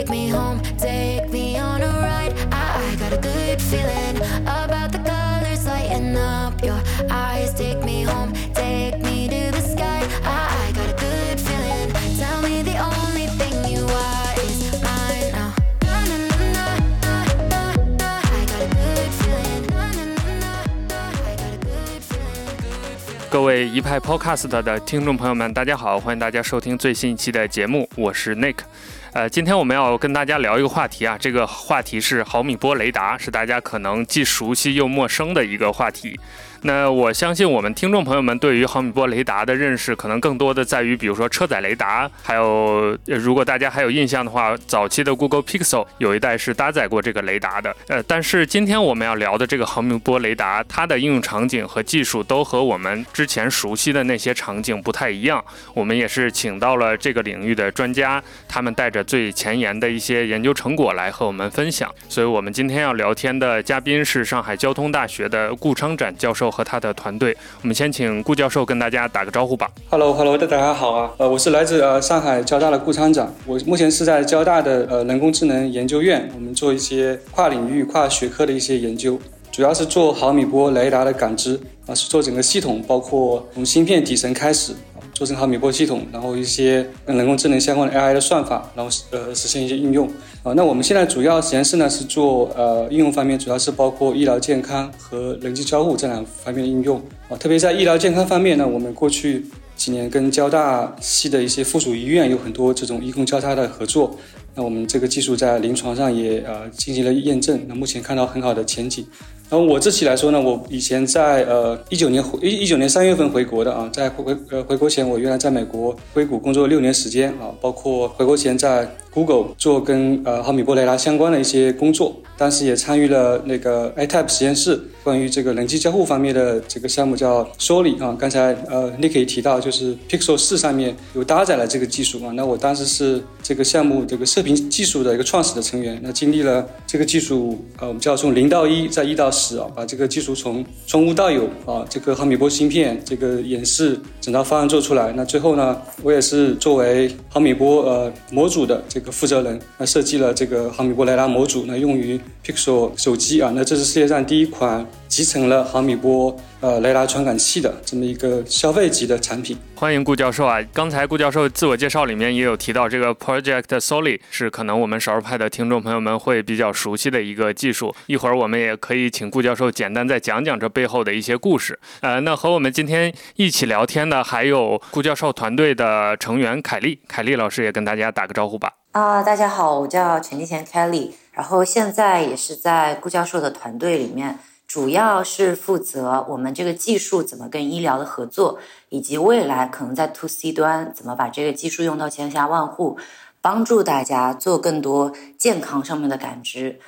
take me home, take me on a ride. I, I got a good feeling about the colors lighting up your eyes. Take me home, take me to the sky. I, I got a good feeling. Tell me the only thing you are is mine now. Na, na, na, na, na, na. I got a good feeling. Na, na, na, na, na. I got a good feeling. Good feeling. 各位一派 Podcast 的听众朋友们，大家好，欢迎大家收听最新一期的节目，我是 Nick。呃，今天我们要跟大家聊一个话题啊，这个话题是毫米波雷达，是大家可能既熟悉又陌生的一个话题。那我相信我们听众朋友们对于毫米波雷达的认识，可能更多的在于，比如说车载雷达，还有呃如果大家还有印象的话，早期的 Google Pixel 有一代是搭载过这个雷达的。呃，但是今天我们要聊的这个毫米波雷达，它的应用场景和技术都和我们之前熟悉的那些场景不太一样。我们也是请到了这个领域的专家，他们带着最前沿的一些研究成果来和我们分享。所以，我们今天要聊天的嘉宾是上海交通大学的顾昌展教授和他的团队。我们先请顾教授跟大家打个招呼吧。Hello，Hello，大家好啊，呃，我是来自呃上海交大的顾昌长，我目前是在交大的呃人工智能研究院，我们做一些跨领域、跨学科的一些研究，主要是做毫米波雷达的感知啊，是做整个系统，包括从芯片底层开始。做成毫米波系统，然后一些跟人工智能相关的 AI 的算法，然后呃实现一些应用啊。那我们现在主要实验室呢是做呃应用方面，主要是包括医疗健康和人机交互这两方面的应用啊。特别在医疗健康方面呢，我们过去几年跟交大系的一些附属医院有很多这种医共交叉的合作。那我们这个技术在临床上也呃进行了验证，那目前看到很好的前景。然后我自己来说呢，我以前在呃一九年回一一九年三月份回国的啊，在回呃回国前，我原来在美国硅谷工作六年时间啊，包括回国前在 Google 做跟呃毫米波雷达相关的一些工作，当时也参与了那个 iTap 实验室关于这个人机交互方面的这个项目叫 Soli 啊，刚才呃 Nick 也提到，就是 Pixel 四上面有搭载了这个技术啊，那我当时是这个项目这个射频技术的一个创始的成员，那经历了这个技术呃我们叫从零到一，在一到十啊，把这个技术从从无到有啊，这个毫米波芯片这个演示整套方案做出来，那最后呢，我也是作为毫米波呃模组的这个个负责人，那设计了这个毫米波雷达模组，呢用于 Pixel 手机啊，那这是世界上第一款集成了毫米波呃雷达传感器的这么一个消费级的产品。欢迎顾教授啊！刚才顾教授自我介绍里面也有提到，这个 Project Soli 是可能我们少儿派的听众朋友们会比较熟悉的一个技术。一会儿我们也可以请顾教授简单再讲讲这背后的一些故事。呃，那和我们今天一起聊天的还有顾教授团队的成员凯丽，凯丽老师也跟大家打个招呼吧。啊、大家好，我叫陈金贤 Kelly，然后现在也是在顾教授的团队里面，主要是负责我们这个技术怎么跟医疗的合作，以及未来可能在 to C 端怎么把这个技术用到千家万户，帮助大家做更多健康上面的感知，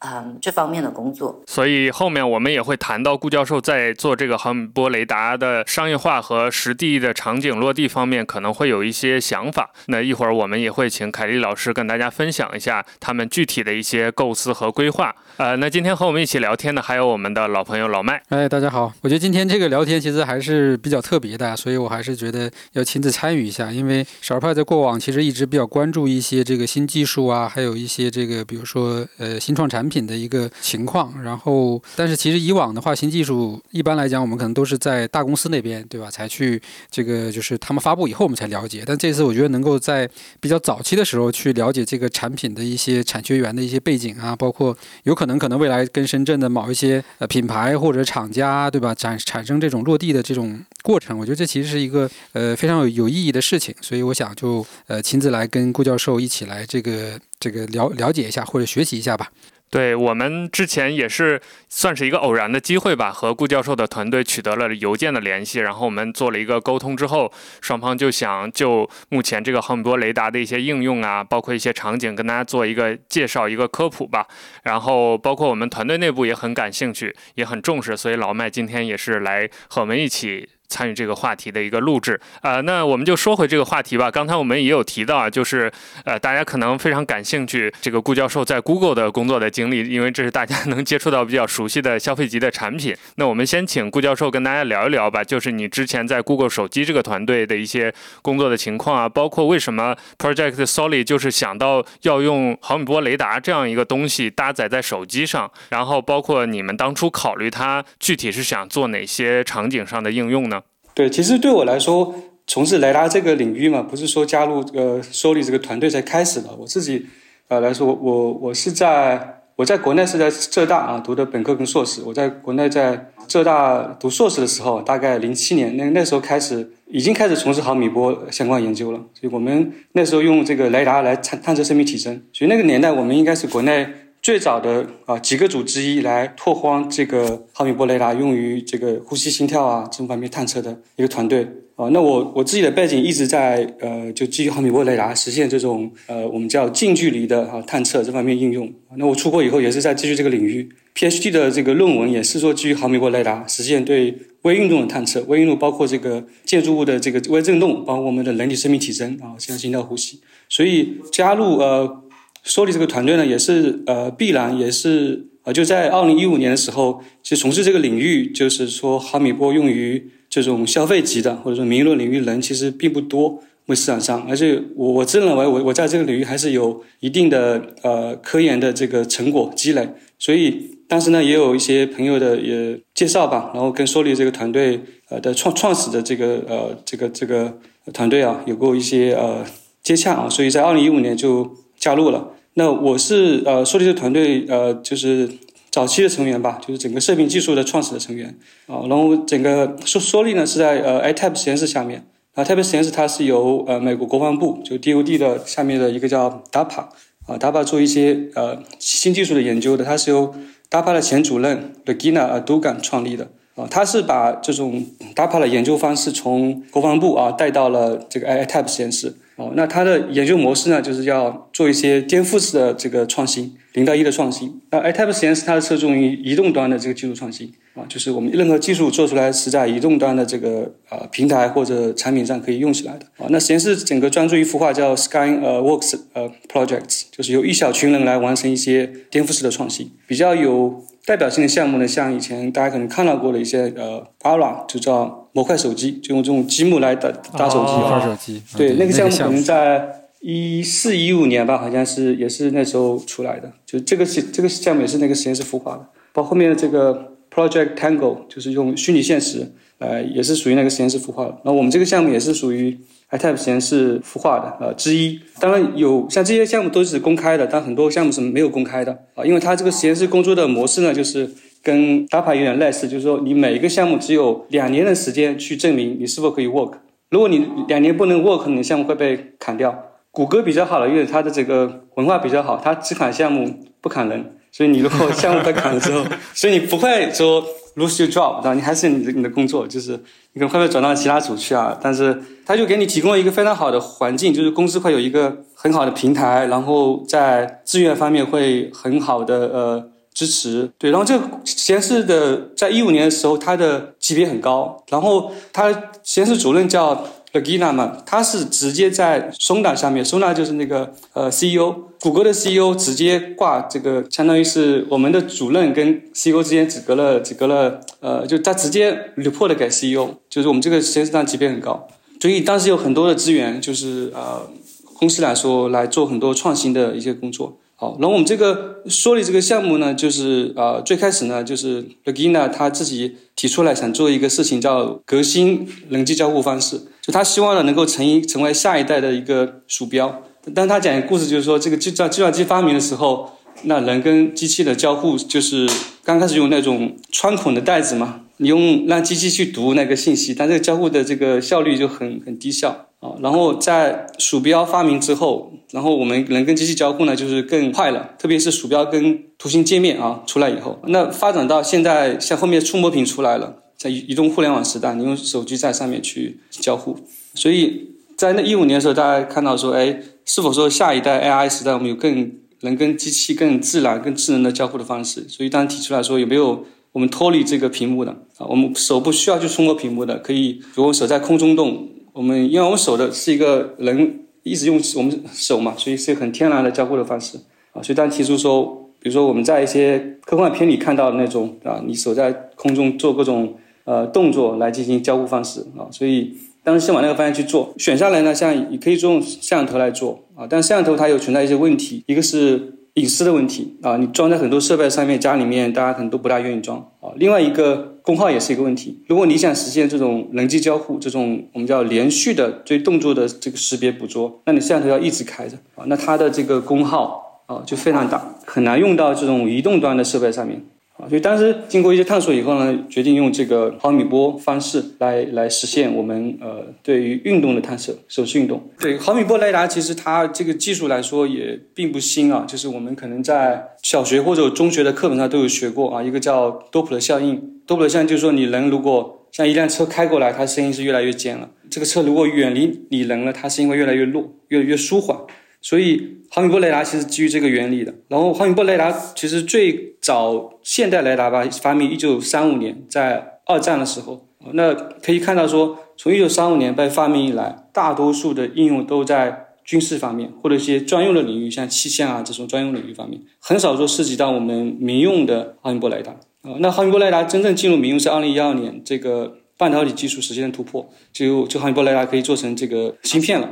嗯，这方面的工作。所以后面我们也会谈到顾教授在做这个毫米波雷达的商业化和实地的场景落地方面可能会有一些想法。那一会儿我们也会请凯丽老师跟大家分享一下他们具体的一些构思和规划。呃，那今天和我们一起聊天的还有我们的老朋友老麦。哎，大家好！我觉得今天这个聊天其实还是比较特别的，所以我还是觉得要亲自参与一下。因为少儿派在过往其实一直比较关注一些这个新技术啊，还有一些这个比如说呃新创产品产品的一个情况。然后，但是其实以往的话，新技术一般来讲，我们可能都是在大公司那边，对吧？才去这个就是他们发布以后我们才了解。但这次我觉得能够在比较早期的时候去了解这个产品的一些产学园的一些背景啊，包括有可能可能未来跟深圳的某一些呃品牌或者厂家，对吧，产产生这种落地的这种过程，我觉得这其实是一个呃非常有有意义的事情，所以我想就呃亲自来跟顾教授一起来这个这个了了解一下或者学习一下吧。对我们之前也是算是一个偶然的机会吧，和顾教授的团队取得了邮件的联系，然后我们做了一个沟通之后，双方就想就目前这个毫米波雷达的一些应用啊，包括一些场景，跟大家做一个介绍、一个科普吧。然后包括我们团队内部也很感兴趣，也很重视，所以老麦今天也是来和我们一起。参与这个话题的一个录制。呃，那我们就说回这个话题吧。刚才我们也有提到啊，就是呃，大家可能非常感兴趣这个顾教授在 Google 的工作的经历，因为这是大家 能接触到比较熟悉的消费级的产品。那我们先请顾教授跟大家聊一聊吧，就是你之前在 Google 手机这个团队的一些工作的情况啊，包括为什么 Project Solid 就是想到要用毫米波雷达这样一个东西搭载在手机上，然后包括你们当初考虑它具体是想做哪些场景上的应用呢？对，其实对我来说，从事雷达这个领域嘛，不是说加入呃 Solid 这个团队才开始的。我自己呃来说，我我是在我在国内是在浙大啊读的本科跟硕士。我在国内在浙大读硕士的时候，大概零七年那那时候开始，已经开始从事毫米波相关研究了。所以我们那时候用这个雷达来探探测生命体征。所以那个年代，我们应该是国内最早的啊几个组之一来拓荒这个毫米波雷达用于这个呼吸、心跳啊这种方面探测的一个团队。啊，那我我自己的背景一直在呃，就基于毫米波雷达实现这种呃，我们叫近距离的啊探测这方面应用。那我出国以后也是在继续这个领域，PhD 的这个论文也是说基于毫米波雷达实现对微运动的探测。微运动包括这个建筑物的这个微振动，包括我们的人体生命体征啊，像心跳、呼吸。所以加入呃说理这个团队呢，也是呃必然，也是呃就在二零一五年的时候，其实从事这个领域，就是说毫米波用于。这种消费级的或者说民用领域人其实并不多，为市场上，而且我我自认为我我在这个领域还是有一定的呃科研的这个成果积累，所以当时呢也有一些朋友的也介绍吧，然后跟说立这个团队呃的创创始的这个呃这个这个团队啊有过一些呃接洽啊，所以在二零一五年就加入了。那我是呃说立这个团队呃就是。早期的成员吧，就是整个射频技术的创始的成员啊。然后整个说说力呢是在呃 iTap 实验室下面啊，iTab 实验室它是由呃美国国防部就 DoD 的下面的一个叫 DAPA 啊，DAPA 做一些呃新技术的研究的，它是由 DAPA 的前主任 Regina Dugan 创立的啊，他是把这种 DAPA 的研究方式从国防部啊带到了这个 iTab 实验室。哦，那它的研究模式呢，就是要做一些颠覆式的这个创新，零到一的创新。那 iTab 实验室它是侧重于移动端的这个技术创新啊，就是我们任何技术做出来是在移动端的这个呃平台或者产品上可以用起来的啊。那实验室整个专注一幅画叫 Sky 呃 Works 呃 Projects，就是由一小群人来完成一些颠覆式的创新，比较有。代表性的项目呢，像以前大家可能看到过的一些呃，Ara 就叫模块手机，就用这种积木来打打手机。模块手机。对，那个项目可能在一四一五年吧，好像是也是那时候出来的。就这个是这个项目也是那个实验室孵化的。包括后面的这个 Project Tango，就是用虚拟现实，呃，也是属于那个实验室孵化的。那我们这个项目也是属于。i t a p 实验室孵化的呃之一，当然有像这些项目都是公开的，但很多项目是没有公开的啊，因为它这个实验室工作的模式呢，就是跟 DAPA 有点类似，就是说你每一个项目只有两年的时间去证明你是否可以 work，如果你两年不能 work，你的项目会被砍掉。谷歌比较好的，因为它的这个文化比较好，它只砍项目不砍人，所以你如果 项目被砍了之后，所以你不会说。lose your job，对吧？你还是你的你的工作，就是你可能会被转到其他组去啊？但是它就给你提供了一个非常好的环境，就是公司会有一个很好的平台，然后在资源方面会很好的呃支持。对，然后这个实验室的在一五年的时候，它的级别很高，然后他实验室主任叫。Regina 嘛，他是直接在 Sona 上面，Sona 就是那个呃 CEO，谷歌的 CEO 直接挂这个，相当于是我们的主任跟 CEO 之间只隔了只隔了呃，就他直接 report 给 CEO，就是我们这个实验室上级别很高，所以当时有很多的资源，就是呃公司来说来做很多创新的一些工作。好，然后我们这个说的这个项目呢，就是呃最开始呢，就是 Regina 他自己提出来想做一个事情，叫革新人机交互方式。就他希望呢能够成一成为下一代的一个鼠标。但他讲一个故事，就是说这个计算计算机发明的时候，那人跟机器的交互就是刚开始用那种穿孔的袋子嘛，你用让机器去读那个信息，但这个交互的这个效率就很很低效。啊，然后在鼠标发明之后，然后我们人跟机器交互呢，就是更快了。特别是鼠标跟图形界面啊出来以后，那发展到现在，像后面触摸屏出来了，在移动互联网时代，你用手机在上面去交互。所以在那一五年的时候，大家看到说，哎，是否说下一代 AI 时代，我们有更能跟机器更自然、更智能的交互的方式？所以当提出来说，有没有我们脱离这个屏幕的啊，我们手不需要去触摸屏幕的，可以如果手在空中动，我们因为我们手的是一个人一直用我们手嘛，所以是很天然的交互的方式啊。所以当提出说，比如说我们在一些科幻片里看到的那种啊，你手在空中做各种呃动作来进行交互方式啊，所以当时先往那个方向去做，选下来呢，像你可以用摄像头来做啊，但摄像头它有存在一些问题，一个是。隐私的问题啊，你装在很多设备上面，家里面大家可能都不大愿意装啊。另外一个功耗也是一个问题。如果你想实现这种人机交互，这种我们叫连续的对动作的这个识别捕捉，那你摄像头要一直开着啊，那它的这个功耗啊就非常大，很难用到这种移动端的设备上面。所以当时经过一些探索以后呢，决定用这个毫米波方式来来实现我们呃对于运动的探测，手势运动。对毫米波雷达，其实它这个技术来说也并不新啊，就是我们可能在小学或者中学的课本上都有学过啊。一个叫多普勒效应，多普勒效应就是说，你人如果像一辆车开过来，它声音是越来越尖了；这个车如果远离你人了，它声音会越来越弱，越来越舒缓。所以毫米波雷达其实基于这个原理的。然后毫米波雷达其实最早现代雷达吧发明一九三五年，在二战的时候。那可以看到说，从一九三五年被发明以来，大多数的应用都在军事方面或者一些专用的领域，像气象啊这种专用领域方面，很少说涉及到我们民用的毫米波雷达。啊，那毫米波雷达真正进入民用是二零一二年，这个半导体技术实现突破，就就毫米波雷达可以做成这个芯片了。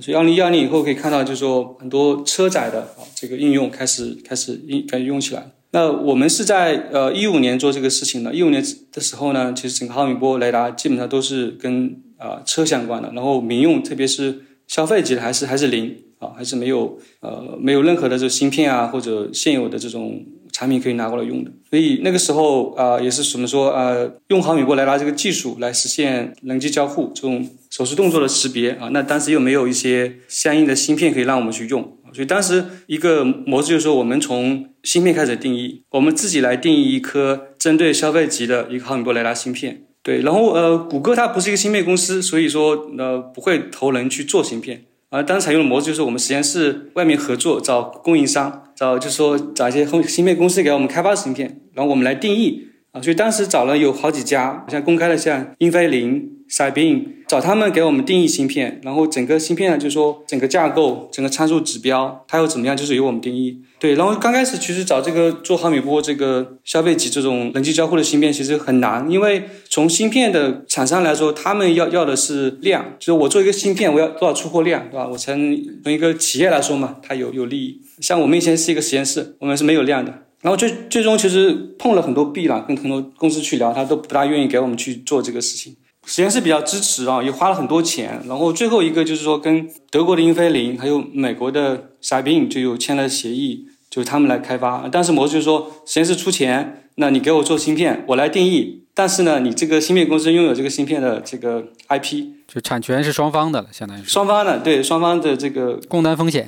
所以，二零一二年以后可以看到，就是说很多车载的啊这个应用开始开始应开始用起来。那我们是在呃一五年做这个事情的。一五年的时候呢，其实整个毫米波雷达基本上都是跟啊车相关的，然后民用特别是消费级的还是还是零啊，还是没有呃没有任何的这个芯片啊或者现有的这种。产品可以拿过来用的，所以那个时候啊，也是怎么说呃，用毫米波雷达这个技术来实现人机交互这种手势动作的识别啊。那当时又没有一些相应的芯片可以让我们去用，所以当时一个模式就是说，我们从芯片开始定义，我们自己来定义一颗针对消费级的一个毫米波雷达芯片。对，然后呃，谷歌它不是一个芯片公司，所以说呃不会投人去做芯片。而当时采用的模式就是我们实验室外面合作找供应商，找就是说找一些芯片公司给我们开发芯片，然后我们来定义啊。所以当时找了有好几家，像公开的像英飞凌。赛宾找他们给我们定义芯片，然后整个芯片呢，就是说整个架构、整个参数指标，它又怎么样，就是由我们定义。对，然后刚开始其实找这个做毫米波这个消费级这种人机交互的芯片，其实很难，因为从芯片的厂商来说，他们要要的是量，就是我做一个芯片，我要多少出货量，对吧？我才能从一个企业来说嘛，它有有利益。像我们以前是一个实验室，我们是没有量的。然后最最终其实碰了很多壁了，跟很多公司去聊，他都不大愿意给我们去做这个事情。实验室比较支持啊，也花了很多钱。然后最后一个就是说，跟德国的英飞凌还有美国的 s a b i n 就有签了协议，就是他们来开发。但是模式就是说，实验室出钱，那你给我做芯片，我来定义。但是呢，你这个芯片公司拥有这个芯片的这个 IP，就产权是双方的了，相当于是双方的，对双方的这个共担风险。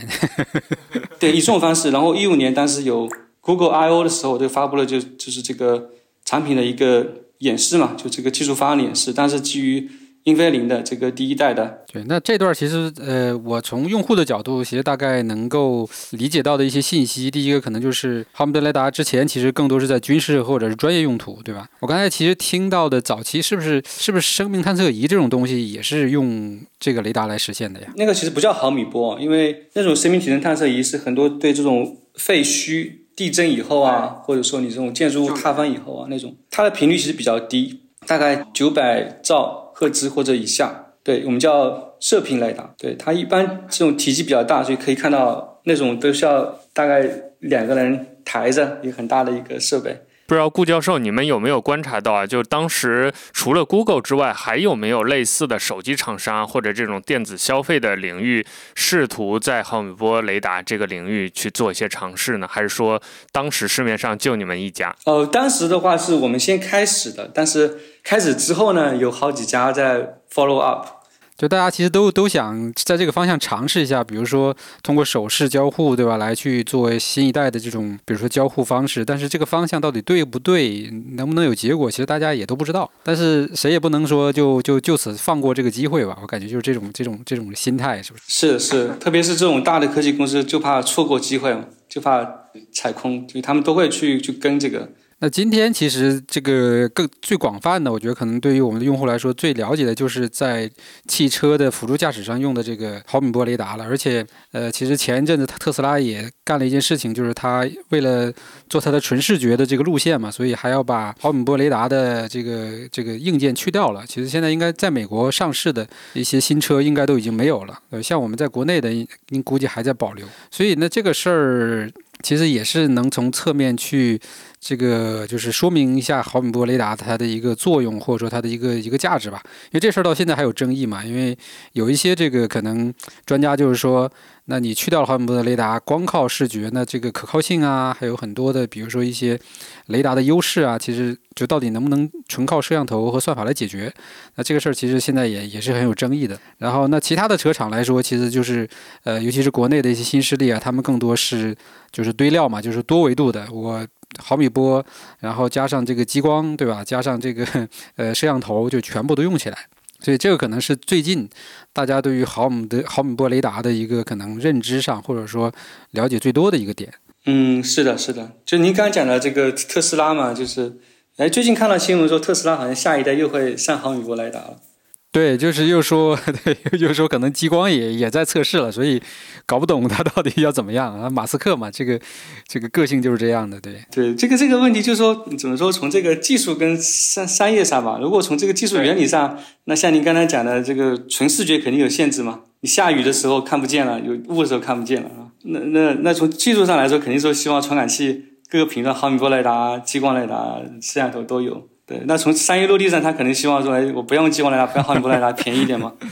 对，以这种方式。然后一五年当时有 Google I/O 的时候，就发布了就就是这个产品的一个。演示嘛，就这个技术方案的演示，但是基于英飞凌的这个第一代的。对，那这段其实呃，我从用户的角度，其实大概能够理解到的一些信息，第一个可能就是哈姆德雷达之前其实更多是在军事或者是专业用途，对吧？我刚才其实听到的早期是不是是不是生命探测仪这种东西也是用这个雷达来实现的呀？那个其实不叫毫米波，因为那种生命体征探测仪是很多对这种废墟。地震以后啊，或者说你这种建筑物塌方以后啊，那种它的频率其实比较低，大概九百兆赫兹或者以下。对我们叫射频雷达。对它一般这种体积比较大，所以可以看到那种都需要大概两个人抬着一个很大的一个设备。不知道顾教授，你们有没有观察到啊？就当时除了 Google 之外，还有没有类似的手机厂商或者这种电子消费的领域，试图在毫米波雷达这个领域去做一些尝试呢？还是说当时市面上就你们一家？呃，当时的话是我们先开始的，但是开始之后呢，有好几家在 follow up。就大家其实都都想在这个方向尝试一下，比如说通过手势交互，对吧？来去做新一代的这种，比如说交互方式。但是这个方向到底对不对，能不能有结果，其实大家也都不知道。但是谁也不能说就就就此放过这个机会吧。我感觉就是这种这种这种心态，是不是？是是，特别是这种大的科技公司，就怕错过机会，就怕踩空，所以他们都会去去跟这个。那今天其实这个更最广泛的，我觉得可能对于我们的用户来说，最了解的就是在汽车的辅助驾驶上用的这个毫米波雷达了。而且，呃，其实前一阵子特斯拉也干了一件事情，就是它为了做它的纯视觉的这个路线嘛，所以还要把毫米波雷达的这个这个硬件去掉了。其实现在应该在美国上市的一些新车应该都已经没有了。呃，像我们在国内的，您估计还在保留。所以呢，这个事儿其实也是能从侧面去。这个就是说明一下毫米波雷达它的一个作用，或者说它的一个一个价值吧。因为这事儿到现在还有争议嘛，因为有一些这个可能专家就是说。那你去掉了毫米波的雷达，光靠视觉，那这个可靠性啊，还有很多的，比如说一些雷达的优势啊，其实就到底能不能纯靠摄像头和算法来解决？那这个事儿其实现在也也是很有争议的。然后，那其他的车厂来说，其实就是呃，尤其是国内的一些新势力啊，他们更多是就是堆料嘛，就是多维度的，我毫米波，然后加上这个激光，对吧？加上这个 呃摄像头，就全部都用起来。所以这个可能是最近大家对于毫米的毫米波雷达的一个可能认知上，或者说了解最多的一个点。嗯，是的，是的。就您刚刚讲的这个特斯拉嘛，就是，哎，最近看到新闻说特斯拉好像下一代又会上毫米波雷达了。对，就是又说，对，又说可能激光也也在测试了，所以搞不懂它到底要怎么样啊？马斯克嘛，这个这个个性就是这样的，对。对，这个这个问题就是说，怎么说？从这个技术跟商商业上吧，如果从这个技术原理上，那像您刚才讲的这个纯视觉肯定有限制嘛。你下雨的时候看不见了，有雾的时候看不见了啊。那那那从技术上来说，肯定说希望传感器各个频段毫米波雷达、激光雷达、摄像头都有。对，那从商业落地上，他可能希望说，哎，我不用激光雷达，不用毫米波雷达，便宜一点嘛。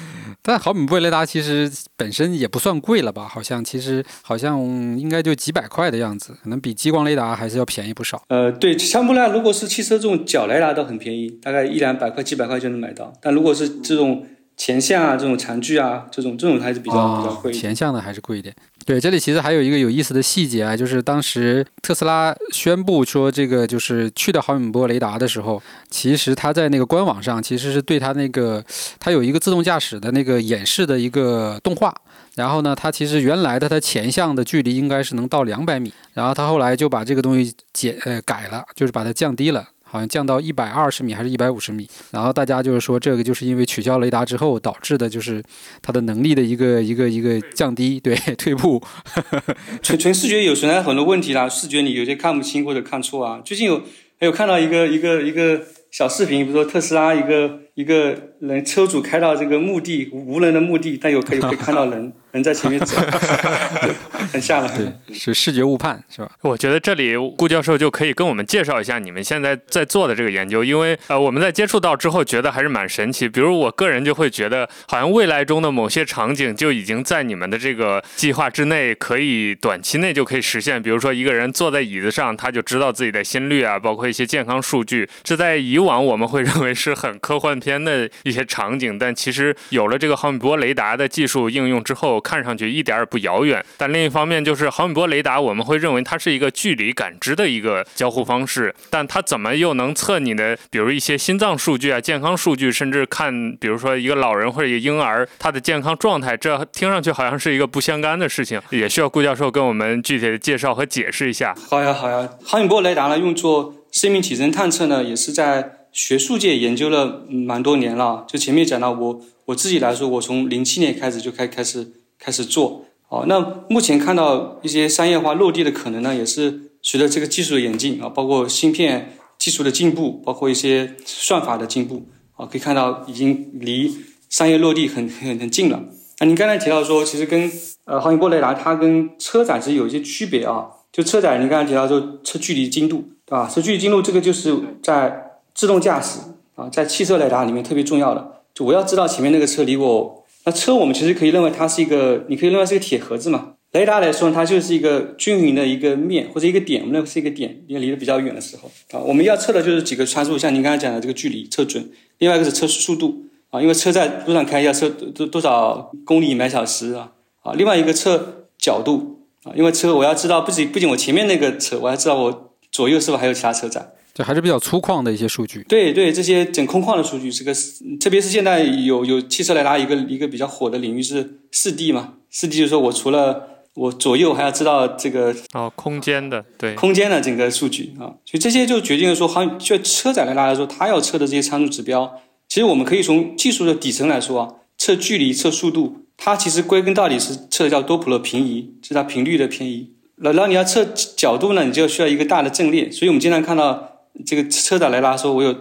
但毫米波雷达其实本身也不算贵了吧？好像其实好像应该就几百块的样子，可能比激光雷达还是要便宜不少。呃，对，像不来，如果是汽车这种角雷达都很便宜，大概一两百块、几百块就能买到。但如果是这种前向啊，这种长距啊，这种这种还是比较比较贵。前向的还是贵一点。对，这里其实还有一个有意思的细节啊，就是当时特斯拉宣布说这个就是去掉毫米波雷达的时候，其实它在那个官网上其实是对它那个它有一个自动驾驶的那个演示的一个动画，然后呢，它其实原来的它前向的距离应该是能到两百米，然后它后来就把这个东西减呃改了，就是把它降低了。好像降到一百二十米还是一百五十米，然后大家就是说这个就是因为取消雷达之后导致的，就是它的能力的一个一个一个降低，对 退步。纯纯视觉有存在很多问题啦，视觉你有些看不清或者看错啊。最近有还有看到一个一个一个小视频，比如说特斯拉一个一个人车主开到这个墓地无人的墓地，但有可以可以看到人。人在前面走，很吓人。对，是视觉误判，是吧？我觉得这里顾教授就可以跟我们介绍一下你们现在在做的这个研究，因为呃，我们在接触到之后觉得还是蛮神奇。比如我个人就会觉得，好像未来中的某些场景就已经在你们的这个计划之内，可以短期内就可以实现。比如说一个人坐在椅子上，他就知道自己的心率啊，包括一些健康数据。这在以往我们会认为是很科幻片的一些场景，但其实有了这个毫米波雷达的技术应用之后。看上去一点也不遥远，但另一方面就是毫米波雷达，我们会认为它是一个距离感知的一个交互方式，但它怎么又能测你的，比如一些心脏数据啊、健康数据，甚至看，比如说一个老人或者一个婴儿他的健康状态，这听上去好像是一个不相干的事情，也需要顾教授跟我们具体的介绍和解释一下。好呀，好呀，毫米波雷达呢，用作生命体征探测呢，也是在学术界研究了蛮多年了。就前面讲到，我我自己来说，我从零七年开始就开开始。开始做哦，那目前看到一些商业化落地的可能呢，也是随着这个技术的演进啊，包括芯片技术的进步，包括一些算法的进步啊，可以看到已经离商业落地很很很近了。那您刚才提到说，其实跟呃毫米波雷达它跟车载是有一些区别啊，就车载您刚才提到说车距离精度对吧？车距离精度这个就是在自动驾驶啊，在汽车雷达里面特别重要的，就我要知道前面那个车离我。那车我们其实可以认为它是一个，你可以认为是一个铁盒子嘛。雷达来说，它就是一个均匀的一个面或者一个点，我们认为是一个点，因为离得比较远的时候啊，我们要测的就是几个参数，像您刚才讲的这个距离测准，另外一个是车速度啊，因为车在路上开要测多多少公里每小时啊啊，另外一个测角度啊，因为车我要知道不仅不仅我前面那个车，我还知道我左右是否还有其他车在。这还是比较粗犷的一些数据。对对，这些整空旷的数据，这个特别是现在有有汽车雷达一个一个比较火的领域是四 D 嘛？四 D 就是说我除了我左右还要知道这个哦，空间的对，空间的整个数据啊，所以这些就决定了说，好像，就车载雷达来说，它要测的这些参数指标，其实我们可以从技术的底层来说啊，测距离、测速度，它其实归根到底是测的叫多普勒平移，是它频率的偏移。然后你要测角度呢，你就需要一个大的阵列，所以我们经常看到这个车载雷达说，我有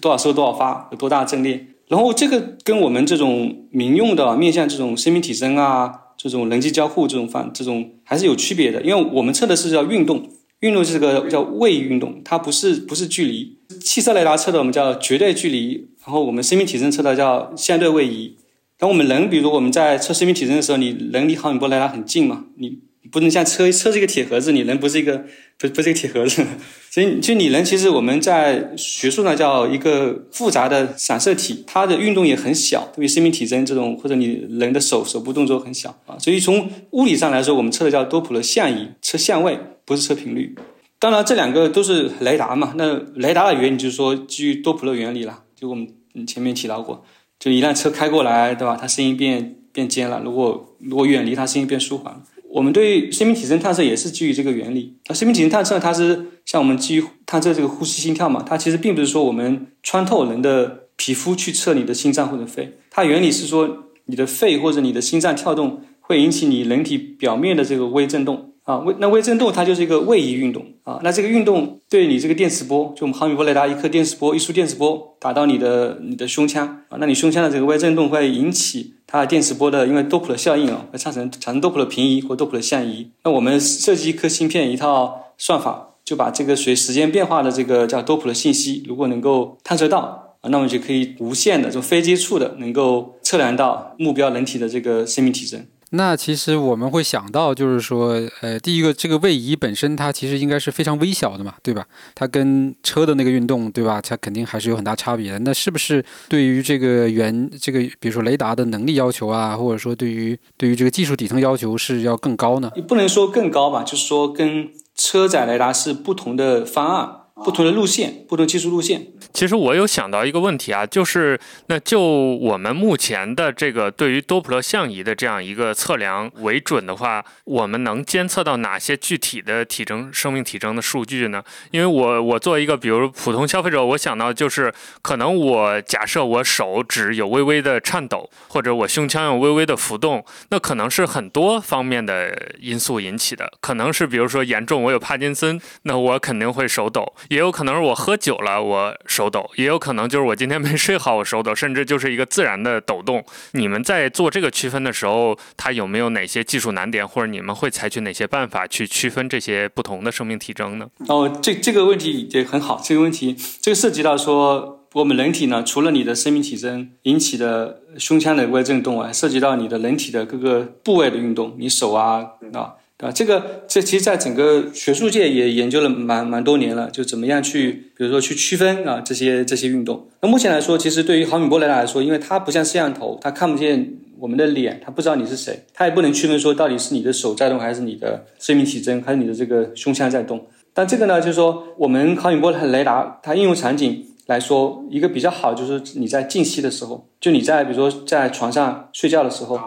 多少收多少发，有多大阵列。然后这个跟我们这种民用的面向这种生命体征啊。这种人机交互这种方这种还是有区别的，因为我们测的是叫运动，运动是个叫位移运动，它不是不是距离。汽车雷达测的我们叫绝对距离，然后我们生命体征测的叫相对位移。当我们人，比如我们在测生命体征的时候，你人离毫米波雷达很近嘛，你。不能像车车是一个铁盒子，你人不是一个不不是一个铁盒子，所以就你人其实我们在学术上叫一个复杂的散射体，它的运动也很小，对于生命体征这种或者你人的手手部动作很小啊，所以从物理上来说，我们测的叫多普勒相移，测相位不是测频率。当然这两个都是雷达嘛，那雷达的原理就是说基于多普勒原理了，就我们前面提到过，就一辆车开过来，对吧？它声音变变尖了，如果如果远离它声音变舒缓了。我们对生命体征探测也是基于这个原理。那生命体征探测，它是像我们基于探测这个呼吸、心跳嘛？它其实并不是说我们穿透人的皮肤去测你的心脏或者肺。它原理是说，你的肺或者你的心脏跳动会引起你人体表面的这个微振动。啊，微那微振动它就是一个位移运动啊，那这个运动对你这个电磁波，就我们毫米波雷达一颗电磁波，一束电磁波打到你的你的胸腔啊，那你胸腔的这个微振动会引起它电磁波的，因为多普勒效应啊，会产生产生多普勒平移或多普勒相移。那我们设计一颗芯片一套算法，就把这个随时间变化的这个叫多普勒信息，如果能够探测到啊，那么就可以无限的就非接触的能够测量到目标人体的这个生命体征。那其实我们会想到，就是说，呃，第一个，这个位移本身它其实应该是非常微小的嘛，对吧？它跟车的那个运动，对吧？它肯定还是有很大差别的。那是不是对于这个原这个，比如说雷达的能力要求啊，或者说对于对于这个技术底层要求是要更高呢？你不能说更高吧，就是说跟车载雷达是不同的方案。不同的路线，不同技术路线。其实我有想到一个问题啊，就是那就我们目前的这个对于多普勒相移的这样一个测量为准的话，我们能监测到哪些具体的体征、生命体征的数据呢？因为我我做一个比如普通消费者，我想到就是可能我假设我手指有微微的颤抖，或者我胸腔有微微的浮动，那可能是很多方面的因素引起的，可能是比如说严重我有帕金森，那我肯定会手抖。也有可能是我喝酒了，我手抖；也有可能就是我今天没睡好，我手抖，甚至就是一个自然的抖动。你们在做这个区分的时候，它有没有哪些技术难点，或者你们会采取哪些办法去区分这些不同的生命体征呢？哦，这这个问题也很好。这个问题，这个涉及到说，我们人体呢，除了你的生命体征引起的胸腔的微震动啊，涉及到你的人体的各个部位的运动，你手啊啊。啊，这个这其实，在整个学术界也研究了蛮蛮多年了，就怎么样去，比如说去区分啊这些这些运动。那目前来说，其实对于毫米波雷达来说，因为它不像摄像头，它看不见我们的脸，它不知道你是谁，它也不能区分说到底是你的手在动，还是你的生命体征，还是你的这个胸腔在动。但这个呢，就是说我们毫米波雷达它应用场景来说，一个比较好就是你在静息的时候，就你在比如说在床上睡觉的时候。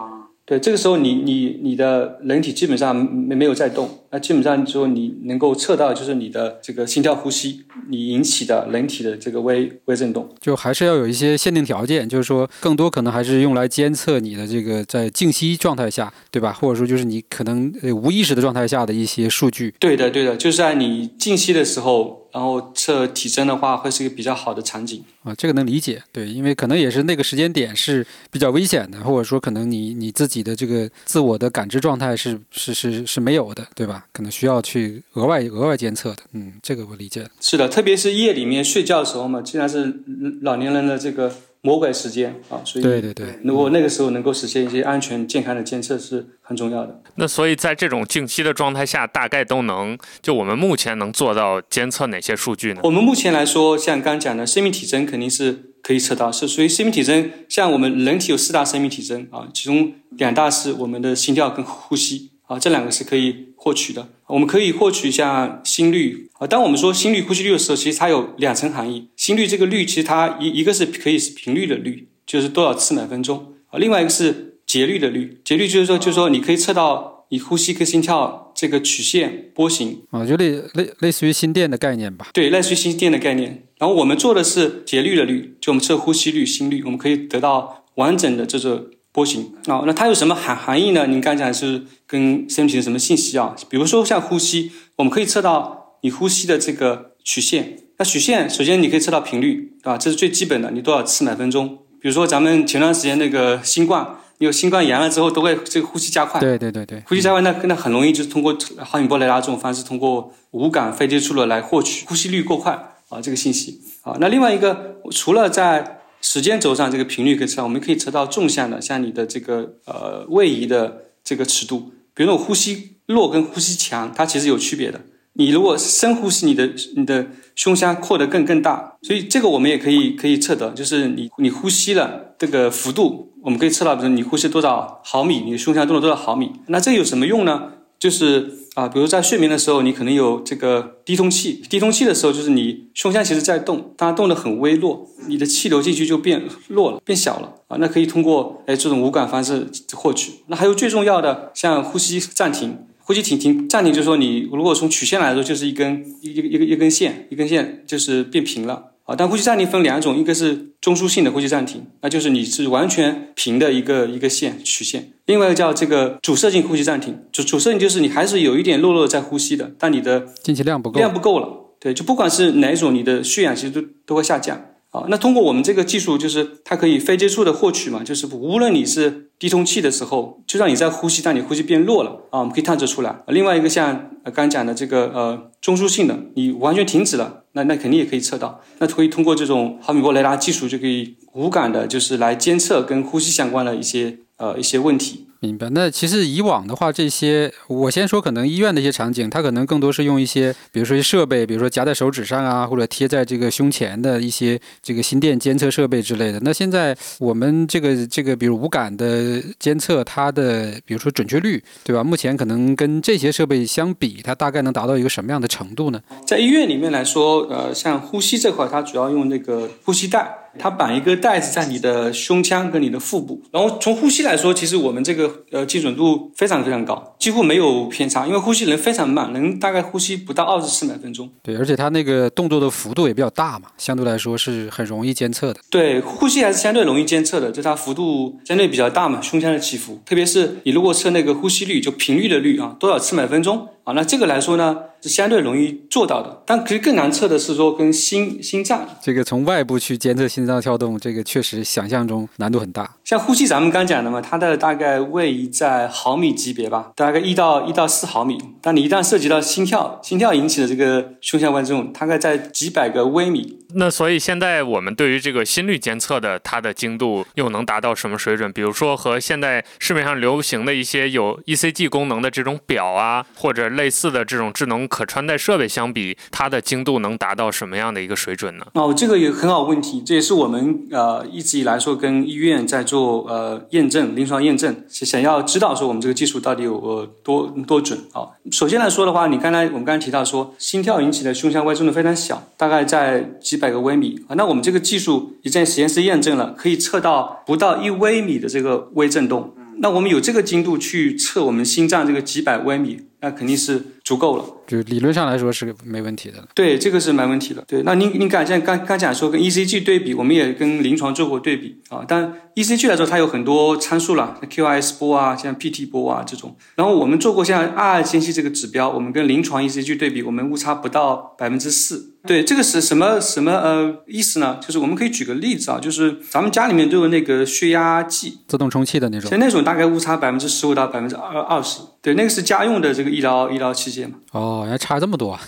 对，这个时候你你你的人体基本上没没有在动，那基本上说你能够测到就是你的这个心跳呼吸，你引起的人体的这个微微震动，就还是要有一些限定条件，就是说更多可能还是用来监测你的这个在静息状态下，对吧？或者说就是你可能无意识的状态下的一些数据。对的，对的，就是在你静息的时候。然后测体征的话，会是一个比较好的场景啊，这个能理解，对，因为可能也是那个时间点是比较危险的，或者说可能你你自己的这个自我的感知状态是是是是没有的，对吧？可能需要去额外额外监测的，嗯，这个我理解。是的，特别是夜里面睡觉的时候嘛，既然是老年人的这个。魔鬼时间啊，所以对对对，如果那个时候能够实现一些安全健康的监测是很重要的。那所以在这种静息的状态下，大概都能就我们目前能做到监测哪些数据呢？我们目前来说，像刚讲的生命体征肯定是可以测到，是属于生命体征。像我们人体有四大生命体征啊，其中两大是我们的心跳跟呼吸啊，这两个是可以获取的。我们可以获取一下心率啊，当我们说心率、呼吸率的时候，其实它有两层含义。心率这个率，其实它一一个是可以是频率的率，就是多少次每分钟啊；另外一个是节律的率，节律就是说，就是说你可以测到你呼吸跟心跳这个曲线波形，啊，就类类类似于心电的概念吧。对，类似于心电的概念。然后我们做的是节律的率，就我们测呼吸率、心率，我们可以得到完整的这个波形啊。那它有什么含含义呢？您刚才讲是跟身体的什么信息啊？比如说像呼吸，我们可以测到你呼吸的这个曲线。那曲线首先你可以测到频率，对吧？这是最基本的，你多少次每分钟？比如说咱们前段时间那个新冠。你有新冠阳了之后，都会这个呼吸加快。对对对对，呼吸加快，那那很容易就是通过毫米波雷达这种方式，通过无感非接触的来获取呼吸率过快啊这个信息啊。那另外一个，除了在时间轴上这个频率可以测，我们可以测到纵向的，像你的这个呃位移的这个尺度。比如说呼吸弱跟呼吸强，它其实有区别的。你如果深呼吸，你的你的胸腔扩得更更大，所以这个我们也可以可以测得，就是你你呼吸了这个幅度。我们可以测到，比如你呼吸多少毫米，你的胸腔动了多少毫米。那这有什么用呢？就是啊，比如在睡眠的时候，你可能有这个低通气。低通气的时候，就是你胸腔其实在动，但它动得很微弱，你的气流进去就变弱了，变小了啊。那可以通过哎这种无感方式获取。那还有最重要的，像呼吸暂停，呼吸停停暂停，就是说你如果从曲线来说，就是一根一一个一个一根线，一根线就是变平了。啊，但呼吸暂停分两种，一个是中枢性的呼吸暂停，那就是你是完全平的一个一个线曲线；另外一个叫这个阻塞性呼吸暂停，主阻塞性就是你还是有一点弱弱在呼吸的，但你的进气量不够，量不够了。对，就不管是哪一种，你的血氧其实都都会下降。那通过我们这个技术，就是它可以非接触的获取嘛，就是无论你是低通气的时候，就算你在呼吸，但你呼吸变弱了啊，我们可以探测出来。另外一个像刚讲的这个呃中枢性的，你完全停止了，那那肯定也可以测到。那可以通过这种毫米波雷达技术，就可以无感的，就是来监测跟呼吸相关的一些呃一些问题。明白。那其实以往的话，这些我先说，可能医院的一些场景，它可能更多是用一些，比如说一些设备，比如说夹在手指上啊，或者贴在这个胸前的一些这个心电监测设备之类的。那现在我们这个这个，比如无感的监测，它的比如说准确率，对吧？目前可能跟这些设备相比，它大概能达到一个什么样的程度呢？在医院里面来说，呃，像呼吸这块，它主要用那个呼吸带。它绑一个带子在你的胸腔跟你的腹部，然后从呼吸来说，其实我们这个呃精准度非常非常高，几乎没有偏差，因为呼吸能非常慢，能大概呼吸不到二十次每分钟。对，而且它那个动作的幅度也比较大嘛，相对来说是很容易监测的。对，呼吸还是相对容易监测的，就它幅度相对比较大嘛，胸腔的起伏，特别是你如果测那个呼吸率，就频率的率啊，多少次每分钟。啊，那这个来说呢，是相对容易做到的，但其实更难测的是说跟心心脏这个从外部去监测心脏跳动，这个确实想象中难度很大。像呼吸，咱们刚讲的嘛，它的大概位移在毫米级别吧，大概一到一到四毫米。但你一旦涉及到心跳，心跳引起的这个胸腔观众，大概在几百个微米。那所以现在我们对于这个心率监测的它的精度又能达到什么水准？比如说和现在市面上流行的一些有 ECG 功能的这种表啊，或者类似的这种智能可穿戴设备相比，它的精度能达到什么样的一个水准呢？哦，这个也很好问题，这也是我们呃一直以来说跟医院在做做呃验证，临床验证，是想要知道说我们这个技术到底有呃多多准啊。首先来说的话，你刚才我们刚才提到说心跳引起的胸腔外重度非常小，大概在几百个微米啊。那我们这个技术已在实验室验证了，可以测到不到一微米的这个微振动。那我们有这个精度去测我们心脏这个几百微米，那肯定是足够了。就理论上来说是没问题的。对，这个是没问题的。对，那您您刚才刚刚讲说跟 ECG 对比，我们也跟临床做过对比啊。但 ECG 来说，它有很多参数了，QRS 波啊，像 PT 波啊这种。然后我们做过像 R 间隙这个指标，我们跟临床 ECG 对比，我们误差不到百分之四。对，这个是什么什么呃意思呢？就是我们可以举个例子啊，就是咱们家里面都有那个血压计，自动充气的那种，像那种大概误差百分之十五到百分之二二十。对，那个是家用的这个医疗医疗器械嘛。哦，原来差这么多，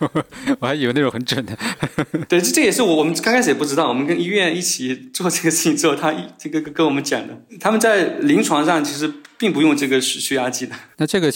我还以为那种很准的。对，这这也是我我们刚开始也不知道，我们跟医院一起做这个事情之后，他这个跟我们讲的，他们在临床上其实。并不用这个血血压计的，那这个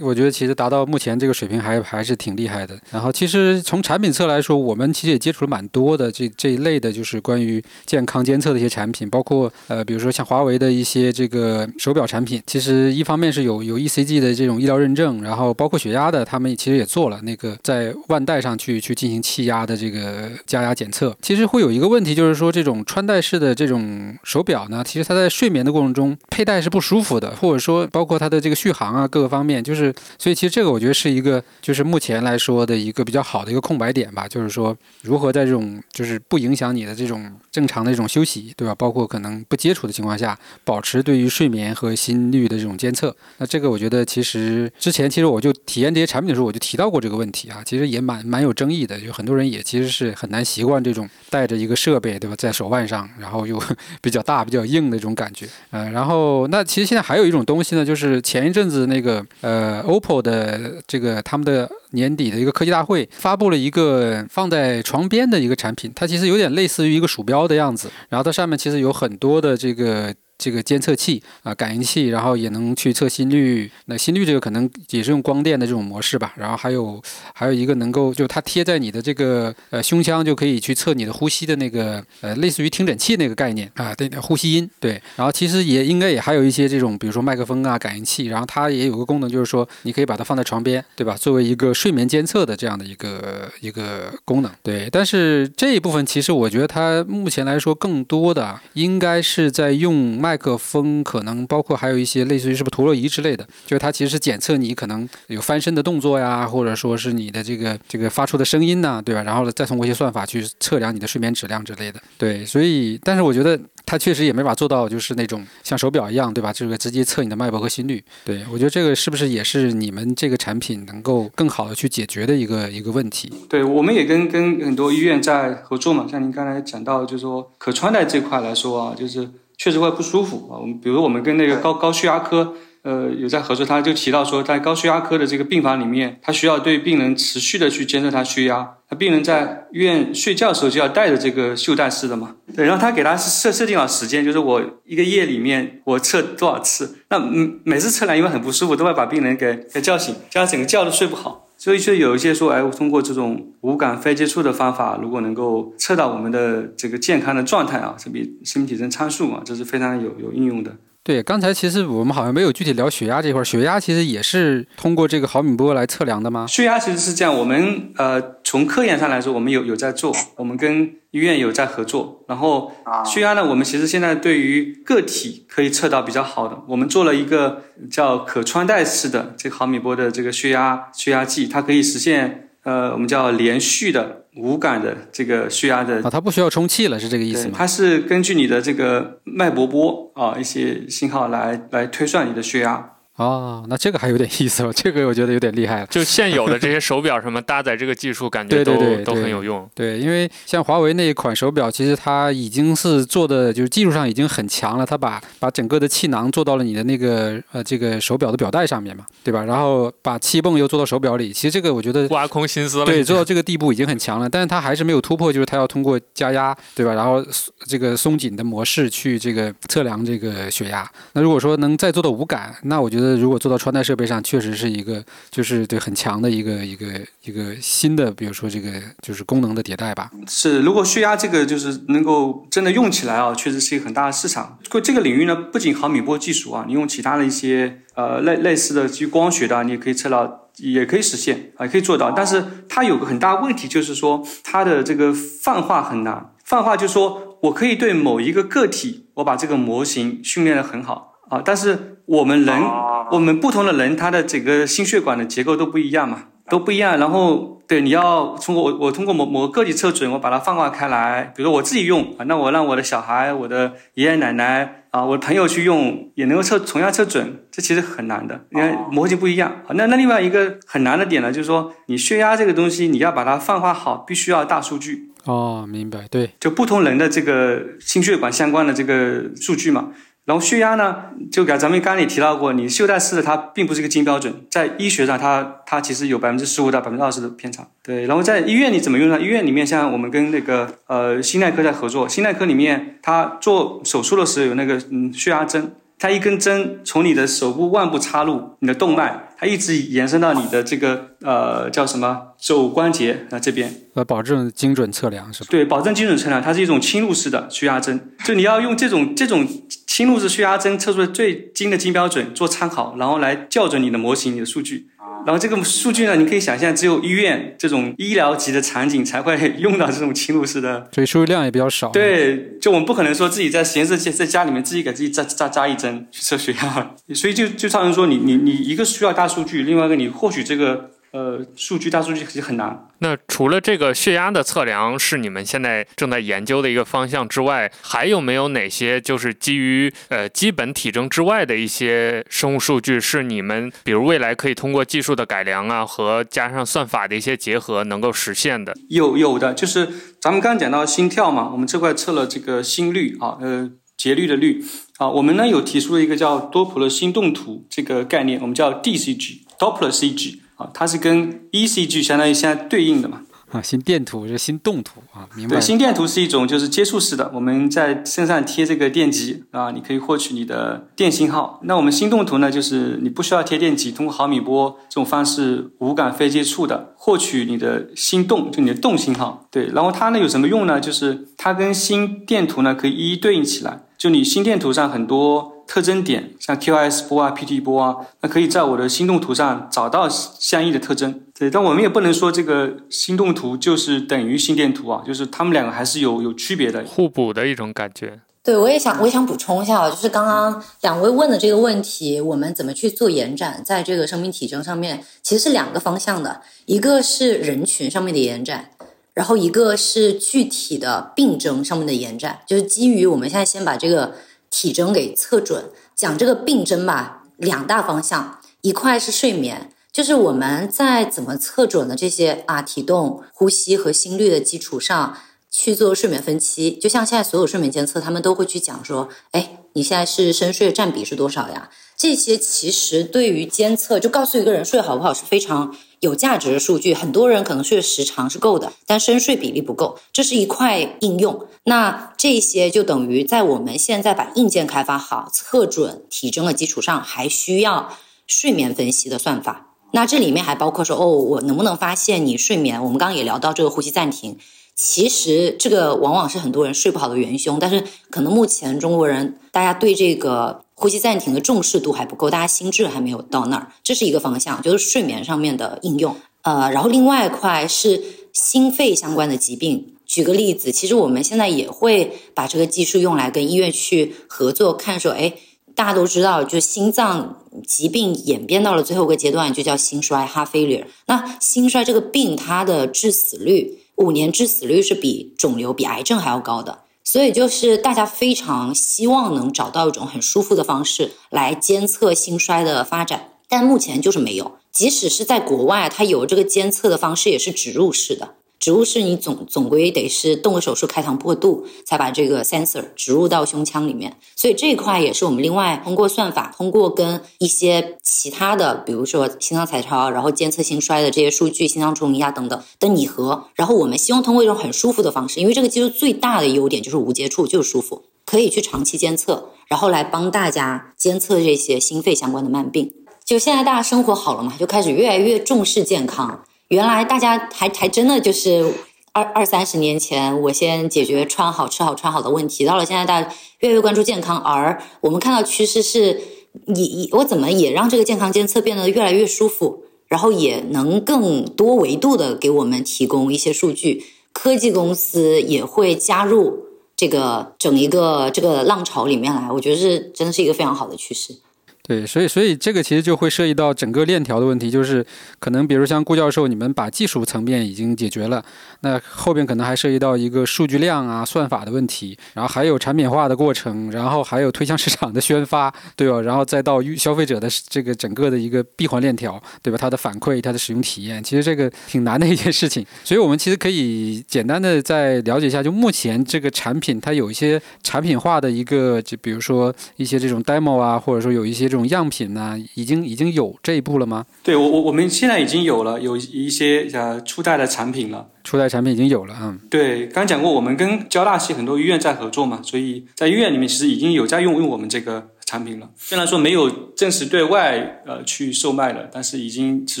我觉得其实达到目前这个水平还还是挺厉害的。然后其实从产品侧来说，我们其实也接触了蛮多的这这一类的，就是关于健康监测的一些产品，包括呃比如说像华为的一些这个手表产品。其实一方面是有有 ECG 的这种医疗认证，然后包括血压的，他们其实也做了那个在腕带上去去进行气压的这个加压检测。其实会有一个问题，就是说这种穿戴式的这种手表呢，其实它在睡眠的过程中佩戴是不舒服的，或者说包括它的这个续航啊各个方面，就是所以其实这个我觉得是一个就是目前来说的一个比较好的一个空白点吧，就是说如何在这种就是不影响你的这种正常的这种休息，对吧？包括可能不接触的情况下，保持对于睡眠和心率的这种监测。那这个我觉得其实之前其实我就体验这些产品的时候，我就提到过这个问题啊，其实也蛮蛮有争议的，有很多人也其实是很难习惯这种带着一个设备，对吧，在手腕上，然后又 比较大、比较硬的这种感觉。呃，然后那其实现在还有一种东西呢，就是前一阵子那个呃，OPPO 的这个他们的年底的一个科技大会发布了一个放在床边的一个产品，它其实有点类似于一个鼠标的样子，然后它上面其实有很多的这个。这个监测器啊，感应器，然后也能去测心率。那心率这个可能也是用光电的这种模式吧。然后还有还有一个能够，就它贴在你的这个呃胸腔，就可以去测你的呼吸的那个呃类似于听诊器那个概念啊，对，呼吸音对。然后其实也应该也还有一些这种，比如说麦克风啊、感应器。然后它也有个功能，就是说你可以把它放在床边，对吧？作为一个睡眠监测的这样的一个一个功能。对，但是这一部分其实我觉得它目前来说更多的应该是在用麦。麦克风可能包括还有一些类似于是不是陀螺仪之类的，就是它其实是检测你可能有翻身的动作呀，或者说是你的这个这个发出的声音呐，对吧？然后再通过一些算法去测量你的睡眠质量之类的。对，所以但是我觉得它确实也没法做到就是那种像手表一样，对吧？这个直接测你的脉搏和心率。对我觉得这个是不是也是你们这个产品能够更好的去解决的一个一个问题？对，我们也跟跟很多医院在合作嘛，像您刚才讲到，就是说可穿戴这块来说啊，就是。确实会不舒服啊！我们比如我们跟那个高高血压科，呃，有在合作，他就提到说，在高血压科的这个病房里面，他需要对病人持续的去监测他血压。他病人在医院睡觉的时候就要带着这个袖带式的嘛，对，然后他给他设设定了时间，就是我一个夜里面我测多少次，那嗯每次测量因为很不舒服，都会把病人给给叫醒，叫他整个觉都睡不好。所以就有一些说，哎，通过这种无感非接触的方法，如果能够测到我们的这个健康的状态啊，这比身体体征参数啊，这是非常有有应用的。对，刚才其实我们好像没有具体聊血压这块，血压其实也是通过这个毫米波来测量的吗？血压其实是这样，我们呃从科研上来说，我们有有在做，我们跟医院有在合作。然后血压呢，我们其实现在对于个体可以测到比较好的，我们做了一个叫可穿戴式的这个毫米波的这个血压血压计，它可以实现。呃，我们叫连续的无感的这个血压的啊，它不需要充气了，是这个意思吗？它是根据你的这个脉搏波啊一些信号来来推算你的血压。哦，那这个还有点意思了，这个我觉得有点厉害了。就现有的这些手表什么搭载这个技术，感觉都都很有用。对，因为像华为那一款手表，其实它已经是做的，就是技术上已经很强了。它把把整个的气囊做到了你的那个呃这个手表的表带上面嘛，对吧？然后把气泵又做到手表里。其实这个我觉得挖空心思了。对，做到这个地步已经很强了，但是它还是没有突破，就是它要通过加压，对吧？然后这个松紧的模式去这个测量这个血压。那如果说能再做到无感，那我觉得如果做到穿戴。设备上确实是一个，就是对很强的一个一个一个新的，比如说这个就是功能的迭代吧。是，如果血压这个就是能够真的用起来啊，确实是一个很大的市场。过这个领域呢，不仅毫米波技术啊，你用其他的一些呃类类似的基于光学的，你也可以测到，也可以实现啊，可以做到。但是它有个很大问题，就是说它的这个泛化很难。泛化就是说我可以对某一个个体，我把这个模型训练的很好啊，但是我们人。我们不同的人，他的整个心血管的结构都不一样嘛，都不一样。然后，对，你要通过我，我通过某某个个体测准，我把它泛化开来。比如我自己用啊，那我让我的小孩、我的爷爷奶奶啊，我的朋友去用，也能够测同样测准，这其实很难的。你看模型不一样。那那另外一个很难的点呢，就是说你血压这个东西，你要把它泛化好，必须要大数据。哦，明白，对，就不同人的这个心血管相关的这个数据嘛。然后血压呢，就给咱们刚刚也提到过，你袖带式的它并不是一个金标准，在医学上它它其实有百分之十五到百分之二十的偏差。对，然后在医院里怎么用呢？医院里面像我们跟那个呃心内科在合作，心内科里面他做手术的时候有那个嗯血压针，它一根针从你的手部腕部插入你的动脉，它一直延伸到你的这个呃叫什么肘关节啊这边。呃，保证精准测量是吧？对，保证精准测量，它是一种侵入式的血压针，就你要用这种这种。侵入式血压针测出的最精的金标准做参考，然后来校准你的模型、你的数据。然后这个数据呢，你可以想象，只有医院这种医疗级的场景才会用到这种侵入式的，所以数据量也比较少。对，就我们不可能说自己在实验室在在家里面自己给自己扎扎扎一针去测血压，所以就就造成说你你你一个需要大数据，另外一个你获取这个。呃，数据大数据其实很难。那除了这个血压的测量是你们现在正在研究的一个方向之外，还有没有哪些就是基于呃基本体征之外的一些生物数据是你们比如未来可以通过技术的改良啊和加上算法的一些结合能够实现的？有有的，就是咱们刚刚讲到心跳嘛，我们这块测了这个心率啊，呃节律的律啊，我们呢有提出了一个叫多普勒心动图这个概念，我们叫 DCG，Doppler CG 啊。它是跟 ECG 相当于现在对应的嘛？啊，心电图是心动图啊，明白。对，心电图是一种就是接触式的，我们在身上贴这个电极啊，你可以获取你的电信号。那我们心动图呢，就是你不需要贴电极，通过毫米波这种方式无感非接触的获取你的心动，就你的动信号。对，然后它呢有什么用呢？就是它跟心电图呢可以一一对应起来。就你心电图上很多。特征点像 QS 波啊、PT 波啊，那可以在我的心动图上找到相应的特征。对，但我们也不能说这个心动图就是等于心电图啊，就是他们两个还是有有区别的，互补的一种感觉。对，我也想，我也想补充一下啊，就是刚刚两位问的这个问题，我们怎么去做延展，在这个生命体征上面，其实是两个方向的，一个是人群上面的延展，然后一个是具体的病症上面的延展，就是基于我们现在先把这个。体征给测准，讲这个病征吧，两大方向，一块是睡眠，就是我们在怎么测准的这些啊体动、呼吸和心率的基础上去做睡眠分期，就像现在所有睡眠监测，他们都会去讲说，哎，你现在是深睡占比是多少呀？这些其实对于监测，就告诉一个人睡好不好是非常。有价值的数据，很多人可能睡时长是够的，但深睡比例不够，这是一块应用。那这些就等于在我们现在把硬件开发好、测准体征的基础上，还需要睡眠分析的算法。那这里面还包括说，哦，我能不能发现你睡眠？我们刚刚也聊到这个呼吸暂停，其实这个往往是很多人睡不好的元凶。但是可能目前中国人大家对这个。呼吸暂停的重视度还不够，大家心智还没有到那儿，这是一个方向，就是睡眠上面的应用。呃，然后另外一块是心肺相关的疾病。举个例子，其实我们现在也会把这个技术用来跟医院去合作，看说，哎，大家都知道，就心脏疾病演变到了最后一个阶段，就叫心衰 （heart failure）。那心衰这个病，它的致死率，五年致死率是比肿瘤、比癌症还要高的。所以就是大家非常希望能找到一种很舒服的方式来监测心衰的发展，但目前就是没有。即使是在国外，它有这个监测的方式，也是植入式的。植入式，你总总归得是动个手术开膛破肚，才把这个 sensor 植入到胸腔里面。所以这一块也是我们另外通过算法，通过跟一些其他的，比如说心脏彩超，然后监测心衰的这些数据，心脏重力啊等等的拟合。然后我们希望通过一种很舒服的方式，因为这个技术最大的优点就是无接触，就是舒服，可以去长期监测，然后来帮大家监测这些心肺相关的慢病。就现在大家生活好了嘛，就开始越来越重视健康。原来大家还还真的就是二二三十年前，我先解决穿好吃好穿好的问题，到了现在大家越来越关注健康，而我们看到趋势是，你我怎么也让这个健康监测变得越来越舒服，然后也能更多维度的给我们提供一些数据，科技公司也会加入这个整一个这个浪潮里面来，我觉得是真的是一个非常好的趋势。对，所以所以这个其实就会涉及到整个链条的问题，就是可能比如像顾教授，你们把技术层面已经解决了，那后边可能还涉及到一个数据量啊、算法的问题，然后还有产品化的过程，然后还有推向市场的宣发，对吧？然后再到消费者的这个整个的一个闭环链条，对吧？它的反馈、它的使用体验，其实这个挺难的一件事情。所以我们其实可以简单的再了解一下，就目前这个产品它有一些产品化的一个，就比如说一些这种 demo 啊，或者说有一些。这种样品呢，已经已经有这一步了吗？对我我我们现在已经有了有一些呃初代的产品了，初代产品已经有了嗯。对，刚讲过，我们跟交大系很多医院在合作嘛，所以在医院里面其实已经有在用用我们这个。产品了。虽然说没有正式对外呃去售卖了，但是已经持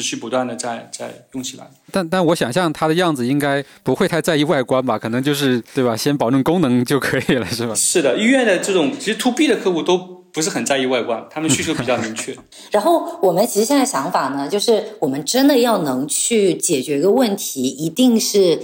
续不断的在在用起来。但但我想象它的样子应该不会太在意外观吧？可能就是对吧？先保证功能就可以了，是吧？是的，医院的这种其实 to B 的客户都不是很在意外观，他们需求比较明确。然后我们其实现在想法呢，就是我们真的要能去解决一个问题，一定是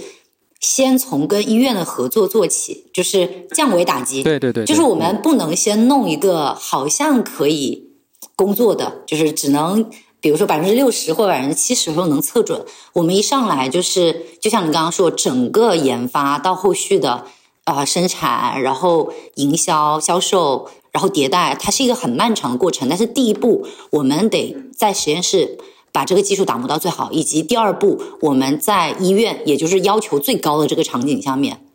先从跟医院的合作做起，就是降维打击。对对对，就是我们不能先弄一个好像可以工作的，就是只能。比如说百分之六十或百分之七十时候能测准，我们一上来就是，就像你刚刚说，整个研发到后续的啊生产，然后营销、销售，然后迭代，它是一个很漫长的过程。但是第一步，我们得在实验室把这个技术打磨到最好，以及第二步，我们在医院，也就是要求最高的这个场景下面，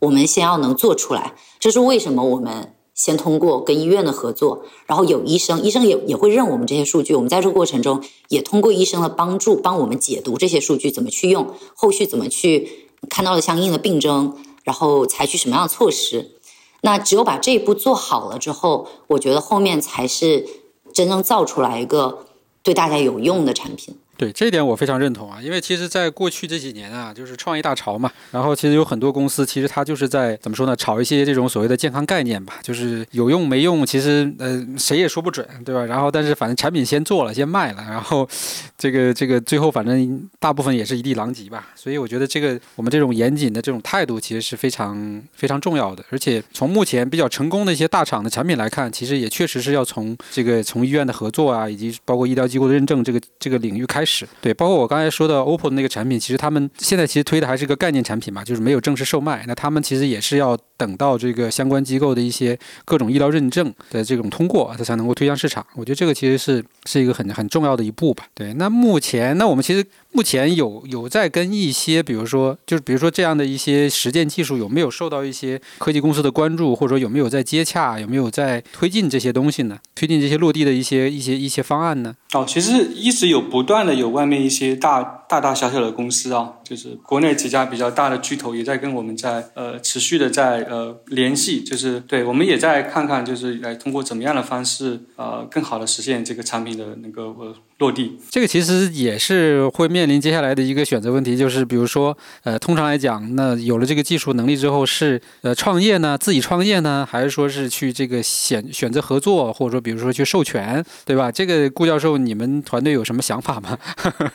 我们先要能做出来。这是为什么我们。先通过跟医院的合作，然后有医生，医生也也会认我们这些数据。我们在这个过程中，也通过医生的帮助，帮我们解读这些数据怎么去用，后续怎么去看到了相应的病症，然后采取什么样的措施。那只有把这一步做好了之后，我觉得后面才是真正造出来一个对大家有用的产品。对这点我非常认同啊，因为其实，在过去这几年啊，就是创业大潮嘛，然后其实有很多公司，其实它就是在怎么说呢，炒一些这种所谓的健康概念吧，就是有用没用，其实呃谁也说不准，对吧？然后但是反正产品先做了，先卖了，然后这个这个最后反正大部分也是一地狼藉吧。所以我觉得这个我们这种严谨的这种态度，其实是非常非常重要的。而且从目前比较成功的一些大厂的产品来看，其实也确实是要从这个从医院的合作啊，以及包括医疗机构的认证这个这个领域开始。对，包括我刚才说的 OPPO 的那个产品，其实他们现在其实推的还是个概念产品嘛，就是没有正式售卖。那他们其实也是要等到这个相关机构的一些各种医疗认证的这种通过，它才能够推向市场。我觉得这个其实是是一个很很重要的一步吧。对，那目前那我们其实。目前有有在跟一些，比如说，就是比如说这样的一些实践技术，有没有受到一些科技公司的关注，或者说有没有在接洽，有没有在推进这些东西呢？推进这些落地的一些一些一些方案呢？哦，其实一直有不断的有外面一些大大大小小的公司啊，就是国内几家比较大的巨头也在跟我们在呃持续的在呃联系，就是对我们也在看看，就是来通过怎么样的方式呃更好的实现这个产品的那个呃。落地，这个其实也是会面临接下来的一个选择问题，就是比如说，呃，通常来讲，那有了这个技术能力之后，是呃创业呢，自己创业呢，还是说是去这个选选择合作，或者说比如说去授权，对吧？这个顾教授，你们团队有什么想法吗？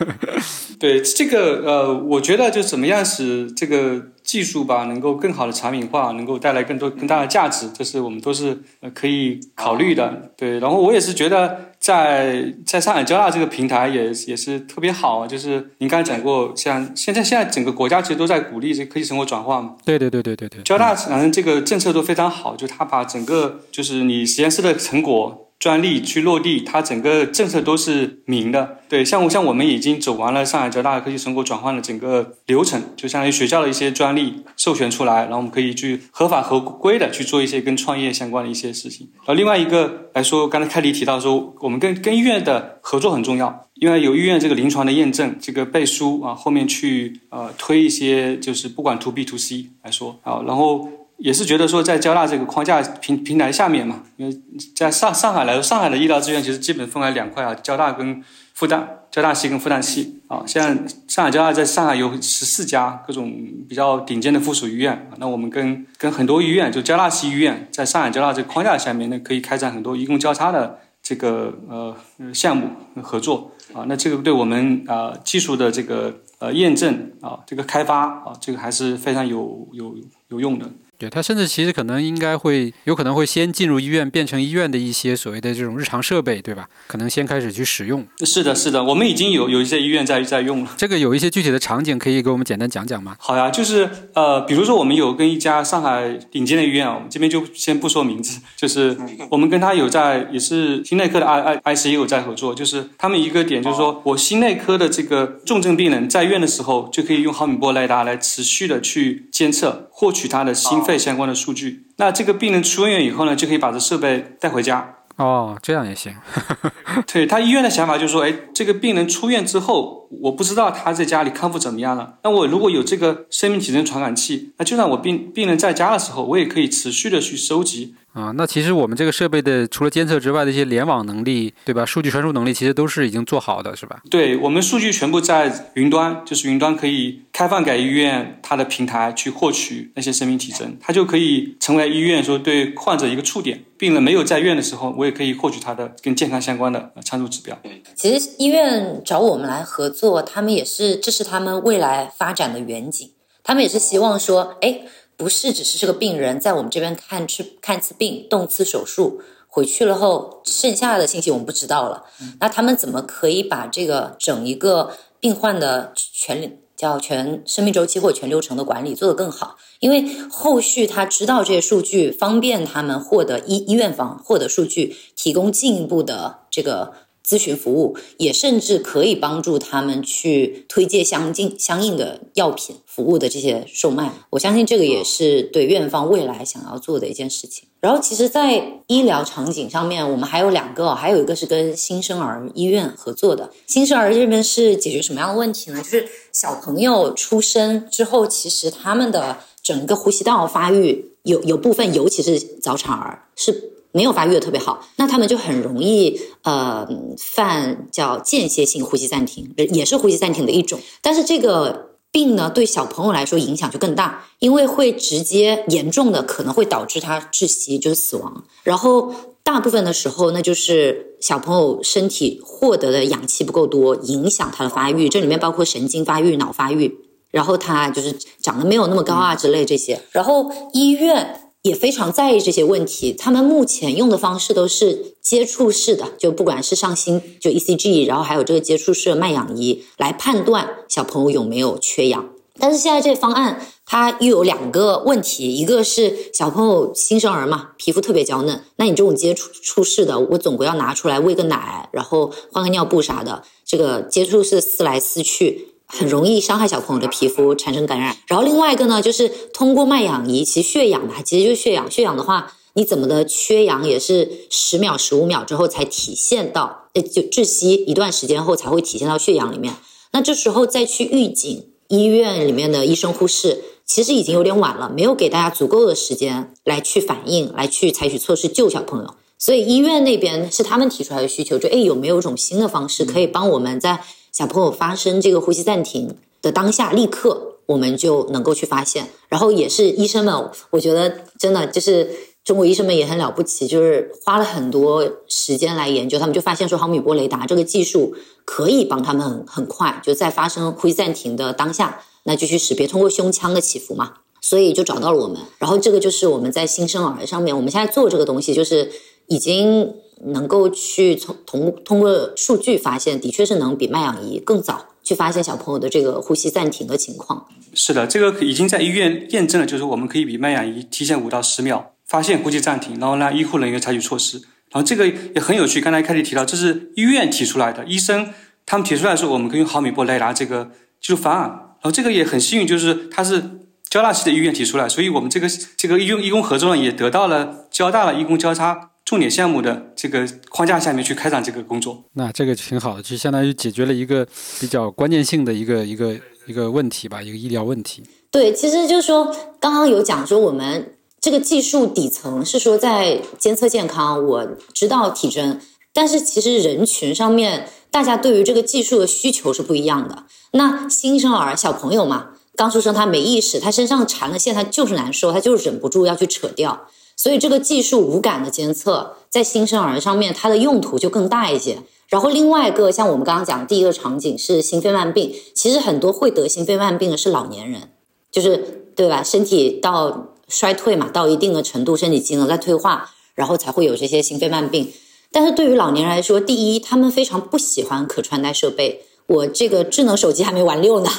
对这个，呃，我觉得就怎么样使这个。技术吧，能够更好的产品化，能够带来更多更大的价值，这是我们都是呃可以考虑的。对，然后我也是觉得，在在上海交大这个平台也也是特别好，就是您刚才讲过，像现在现在整个国家其实都在鼓励这科技成果转化嘛。对对对对对对。交大反正这个政策都非常好，就他把整个就是你实验室的成果。专利去落地，它整个政策都是明的。对，像我像我们已经走完了上海交大科技成果转换的整个流程，就相当于学校的一些专利授权出来，然后我们可以去合法合规的去做一些跟创业相关的一些事情。然后另外一个来说，刚才凯迪提到说，我们跟跟医院的合作很重要，因为有医院这个临床的验证，这个背书啊，后面去呃推一些就是不管 to B to C 来说啊，然后。也是觉得说，在交大这个框架平平台下面嘛，因为在上上海来说，上海的医疗资源其实基本分为两块啊，交大跟复旦，交大系跟复旦系啊。现在上海交大在上海有十四家各种比较顶尖的附属医院。那我们跟跟很多医院，就交大系医院，在上海交大这个框架下面呢，可以开展很多医工交叉的这个呃项目合作啊。那这个对我们啊技术的这个呃验证啊，这个开发啊，这个还是非常有有有用的。对他甚至其实可能应该会有可能会先进入医院，变成医院的一些所谓的这种日常设备，对吧？可能先开始去使用。是的，是的，我们已经有有一些医院在在用了。这个有一些具体的场景可以给我们简单讲讲吗？好呀，就是呃，比如说我们有跟一家上海顶尖的医院啊，我们这边就先不说名字，就是我们跟他有在也是心内科的 I I I C 也有在合作，就是他们一个点就是说我心内科的这个重症病人在院的时候就可以用毫米波雷达来持续的去监测，获取他的心肺。相关的数据，那这个病人出院以后呢，就可以把这设备带回家。哦，这样也行。对他医院的想法就是说，哎，这个病人出院之后，我不知道他在家里康复怎么样了。那我如果有这个生命体征传感器，那就算我病病人在家的时候，我也可以持续的去收集啊，那其实我们这个设备的除了监测之外的一些联网能力，对吧？数据传输能力其实都是已经做好的，是吧？对我们数据全部在云端，就是云端可以开放给医院它的平台去获取那些生命体征，它就可以成为医院说对患者一个触点。病人没有在院的时候，我也可以获取他的跟健康相关的参数指标。其实医院找我们来合作，他们也是这是他们未来发展的远景，他们也是希望说，哎。不是只是这个病人在我们这边看次看次病动次手术回去了后，剩下的信息我们不知道了。那他们怎么可以把这个整一个病患的全叫全生命周期或全流程的管理做得更好？因为后续他知道这些数据，方便他们获得医医院方获得数据，提供进一步的这个。咨询服务也甚至可以帮助他们去推荐相近相应的药品服务的这些售卖，我相信这个也是对院方未来想要做的一件事情。然后，其实，在医疗场景上面，我们还有两个，还有一个是跟新生儿医院合作的。新生儿这边是解决什么样的问题呢？就是小朋友出生之后，其实他们的整个呼吸道发育有有部分，尤其是早产儿是。没有发育的特别好，那他们就很容易呃犯叫间歇性呼吸暂停，也是呼吸暂停的一种。但是这个病呢，对小朋友来说影响就更大，因为会直接严重的可能会导致他窒息，就是死亡。然后大部分的时候，那就是小朋友身体获得的氧气不够多，影响他的发育。这里面包括神经发育、脑发育，然后他就是长得没有那么高啊之类这些。然后医院。也非常在意这些问题。他们目前用的方式都是接触式的，就不管是上心就 ECG，然后还有这个接触式的脉氧仪来判断小朋友有没有缺氧。但是现在这方案它又有两个问题，一个是小朋友新生儿嘛，皮肤特别娇嫩，那你这种接触触式的，我总归要拿出来喂个奶，然后换个尿布啥的，这个接触式撕来撕去。很容易伤害小朋友的皮肤，产生感染。然后另外一个呢，就是通过脉氧仪，其实血氧嘛，其实就是血氧。血氧的话，你怎么的缺氧也是十秒、十五秒之后才体现到，呃，就窒息一段时间后才会体现到血氧里面。那这时候再去预警医院里面的医生护士，其实已经有点晚了，没有给大家足够的时间来去反应，来去采取措施救小朋友。所以医院那边是他们提出来的需求，就哎有没有一种新的方式可以帮我们在。小朋友发生这个呼吸暂停的当下，立刻我们就能够去发现。然后也是医生们，我觉得真的就是中国医生们也很了不起，就是花了很多时间来研究，他们就发现说毫米波雷达这个技术可以帮他们很快就在发生呼吸暂停的当下，那就去识别通过胸腔的起伏嘛，所以就找到了我们。然后这个就是我们在新生儿上面，我们现在做这个东西，就是已经。能够去从通通过数据发现，的确是能比脉氧仪更早去发现小朋友的这个呼吸暂停的情况。是的，这个已经在医院验证了，就是我们可以比脉氧仪提前五到十秒发现呼吸暂停，然后让医护人员采取措施。然后这个也很有趣，刚才开始提到，这是医院提出来的，医生他们提出来说，我们可以用毫米波雷达这个技术方案。然后这个也很幸运，就是它是交大系的医院提出来，所以我们这个这个医用医工合作呢，也得到了交大的医工交叉。重点项目的这个框架下面去开展这个工作，那这个挺好的，就相当于解决了一个比较关键性的一个一个一个问题吧，一个医疗问题。对，其实就是说，刚刚有讲说，我们这个技术底层是说在监测健康，我知道体征，但是其实人群上面，大家对于这个技术的需求是不一样的。那新生儿小朋友嘛，刚出生他没意识，他身上缠了线，他就是难受，他就是忍不住要去扯掉。所以这个技术无感的监测在新生儿上面，它的用途就更大一些。然后另外一个，像我们刚刚讲的第一个场景是心肺慢病，其实很多会得心肺慢病的是老年人，就是对吧？身体到衰退嘛，到一定的程度，身体机能在退化，然后才会有这些心肺慢病。但是对于老年人来说，第一，他们非常不喜欢可穿戴设备。我这个智能手机还没玩六呢，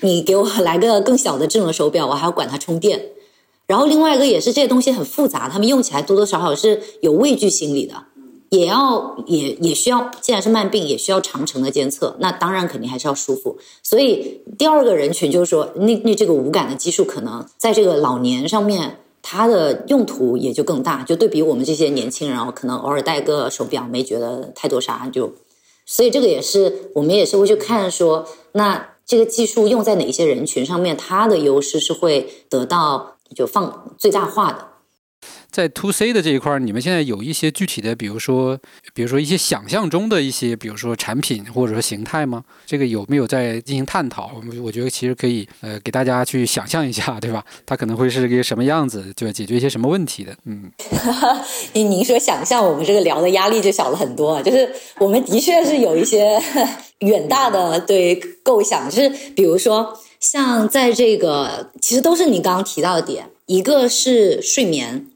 你给我来个更小的智能手表，我还要管它充电。然后另外一个也是这些东西很复杂，他们用起来多多少少是有畏惧心理的，也要也也需要，既然是慢病，也需要长程的监测，那当然肯定还是要舒服。所以第二个人群就是说，那那这个无感的技术可能在这个老年上面，它的用途也就更大，就对比我们这些年轻人，可能偶尔戴个手表没觉得太多啥，就所以这个也是我们也是会去看说，那这个技术用在哪些人群上面，它的优势是会得到。就放最大化的。在 To C 的这一块儿，你们现在有一些具体的，比如说，比如说一些想象中的一些，比如说产品或者说形态吗？这个有没有在进行探讨？我我觉得其实可以，呃，给大家去想象一下，对吧？它可能会是一个什么样子，就解决一些什么问题的？嗯，您您说想象，我们这个聊的压力就小了很多。就是我们的确是有一些 远大的对构想，就是比如说像在这个，其实都是你刚刚提到的点，一个是睡眠，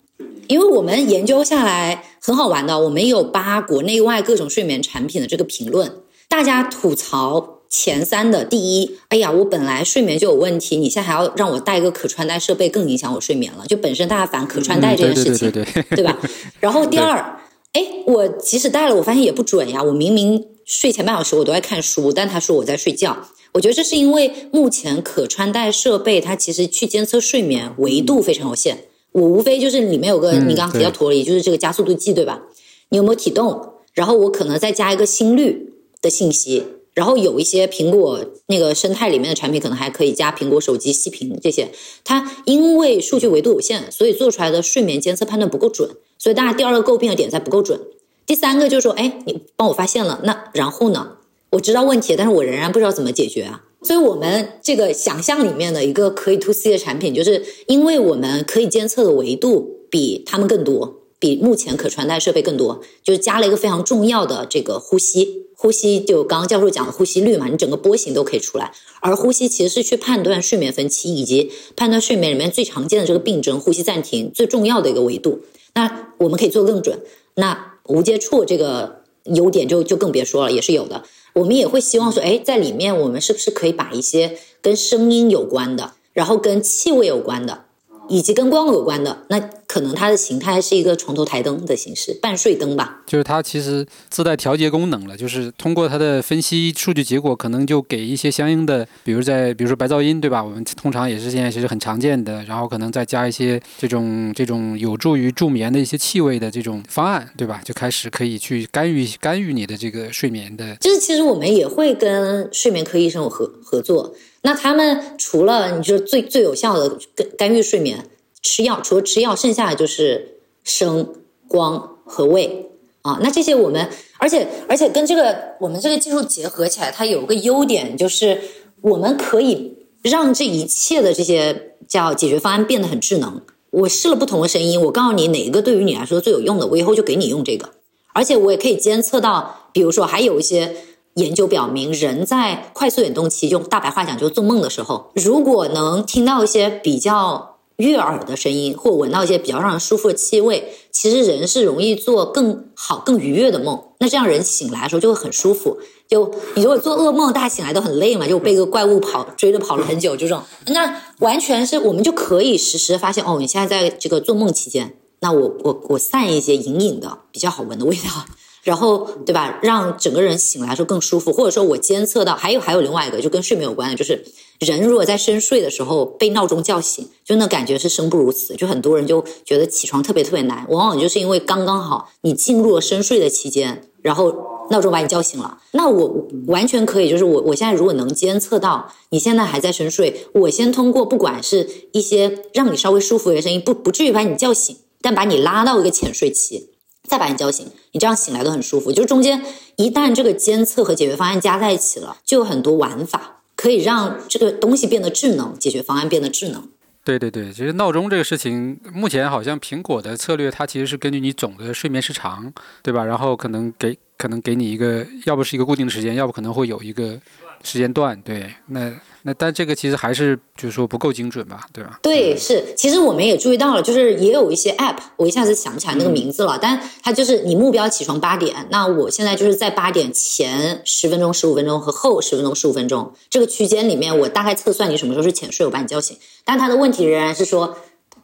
因为我们研究下来很好玩的，我们有扒国内外各种睡眠产品的这个评论，大家吐槽前三的第一，哎呀，我本来睡眠就有问题，你现在还要让我带一个可穿戴设备，更影响我睡眠了。就本身大家反可穿戴这件事情，对对对对对吧？然后第二，哎，我即使戴了，我发现也不准呀。我明明睡前半小时我都在看书，但他说我在睡觉。我觉得这是因为目前可穿戴设备它其实去监测睡眠维度非常有限。我无非就是里面有个嗯你刚刚提到对陀螺，就是这个加速度计，对吧？你有没有体动？然后我可能再加一个心率的信息，然后有一些苹果那个生态里面的产品，可能还可以加苹果手机息屏这些。它因为数据维度有限，所以做出来的睡眠监测判断不够准，所以大家第二个诟病的点在不够准。第三个就是说，哎，你帮我发现了，那然后呢？我知道问题，但是我仍然不知道怎么解决啊。所以，我们这个想象里面的一个可以 to C 的产品，就是因为我们可以监测的维度比他们更多，比目前可穿戴设备更多，就是加了一个非常重要的这个呼吸。呼吸就刚刚教授讲的呼吸率嘛，你整个波形都可以出来。而呼吸其实是去判断睡眠分期以及判断睡眠里面最常见的这个病症——呼吸暂停最重要的一个维度。那我们可以做更准。那无接触这个优点就就更别说了，也是有的。我们也会希望说，哎，在里面我们是不是可以把一些跟声音有关的，然后跟气味有关的，以及跟光有关的，那可能它的形态是一个床头台灯的形式，半睡灯吧。就是它其实自带调节功能了，就是通过它的分析数据结果，可能就给一些相应的，比如在比如说白噪音，对吧？我们通常也是现在其实很常见的，然后可能再加一些这种这种有助于助眠的一些气味的这种方案，对吧？就开始可以去干预干预你的这个睡眠的。就是其实我们也会跟睡眠科医生有合合作。那他们除了你就最最有效的干干预睡眠，吃药，除了吃药，剩下的就是声、光和味啊。那这些我们，而且而且跟这个我们这个技术结合起来，它有个优点就是我们可以让这一切的这些叫解决方案变得很智能。我试了不同的声音，我告诉你哪一个对于你来说最有用的，我以后就给你用这个。而且我也可以监测到，比如说还有一些研究表明，人在快速眼动期，用大白话讲就是做梦的时候，如果能听到一些比较悦耳的声音，或闻到一些比较让人舒服的气味，其实人是容易做更好、更愉悦的梦。那这样人醒来的时候就会很舒服。就你如果做噩梦，大家醒来都很累嘛，就被个怪物跑追着跑了很久，这种，那完全是我们就可以实时发现，哦，你现在在这个做梦期间。那我我我散一些隐隐的比较好闻的味道，然后对吧，让整个人醒来的时候更舒服，或者说我监测到，还有还有另外一个就跟睡眠有关的，就是人如果在深睡的时候被闹钟叫醒，就那感觉是生不如死，就很多人就觉得起床特别特别难，往往就是因为刚刚好你进入了深睡的期间，然后闹钟把你叫醒了，那我完全可以，就是我我现在如果能监测到你现在还在深睡，我先通过不管是一些让你稍微舒服的声音，不不至于把你叫醒。但把你拉到一个浅睡期，再把你叫醒，你这样醒来都很舒服。就是中间一旦这个监测和解决方案加在一起了，就有很多玩法可以让这个东西变得智能，解决方案变得智能。对对对，其实闹钟这个事情，目前好像苹果的策略，它其实是根据你总的睡眠时长，对吧？然后可能给可能给你一个，要不是一个固定的时间，要不可能会有一个时间段。对，那那但这个其实还是就是说不够精准吧，对吧？对，是，其实我们也注意到了，就是也有一些 app，我一下子想不起来那个名字了，但它就是你目标起床八点，那我现在就是在八点前十分钟、十五分钟和后十分钟、十五分钟这个区间里面，我大概测算你什么时候是浅睡，我把你叫醒。但它的问题仍然是说，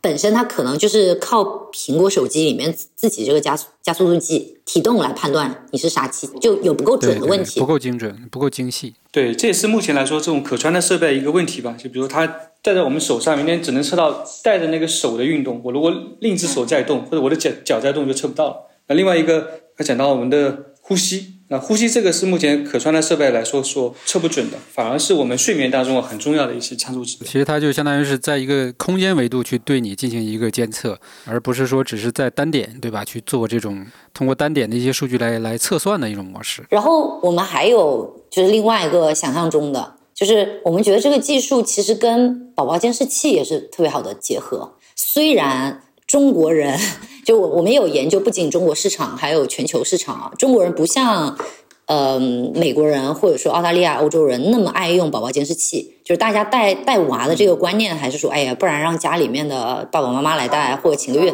本身它可能就是靠苹果手机里面自己这个加速加速度计体动来判断你是啥期，就有不够准的问题不。够精准，不够精细。对，这也是目前来说这种可穿戴设备一个问题吧。就比如它戴在我们手上，明天只能测到戴着那个手的运动。我如果另一只手在动，或者我的脚脚在动，就测不到了。那另外一个，还讲到我们的呼吸，那呼吸这个是目前可穿戴设备来说说测不准的，反而是我们睡眠当中很重要的一些参数值。其实它就相当于是在一个空间维度去对你进行一个监测，而不是说只是在单点，对吧？去做这种通过单点的一些数据来来测算的一种模式。然后我们还有就是另外一个想象中的，就是我们觉得这个技术其实跟宝宝监视器也是特别好的结合。虽然中国人就我我们有研究，不仅中国市场，还有全球市场啊。中国人不像，呃，美国人或者说澳大利亚、欧洲人那么爱用宝宝监视器，就是大家带带娃的这个观念还是说，哎呀，不然让家里面的爸爸妈妈来带，或者请个月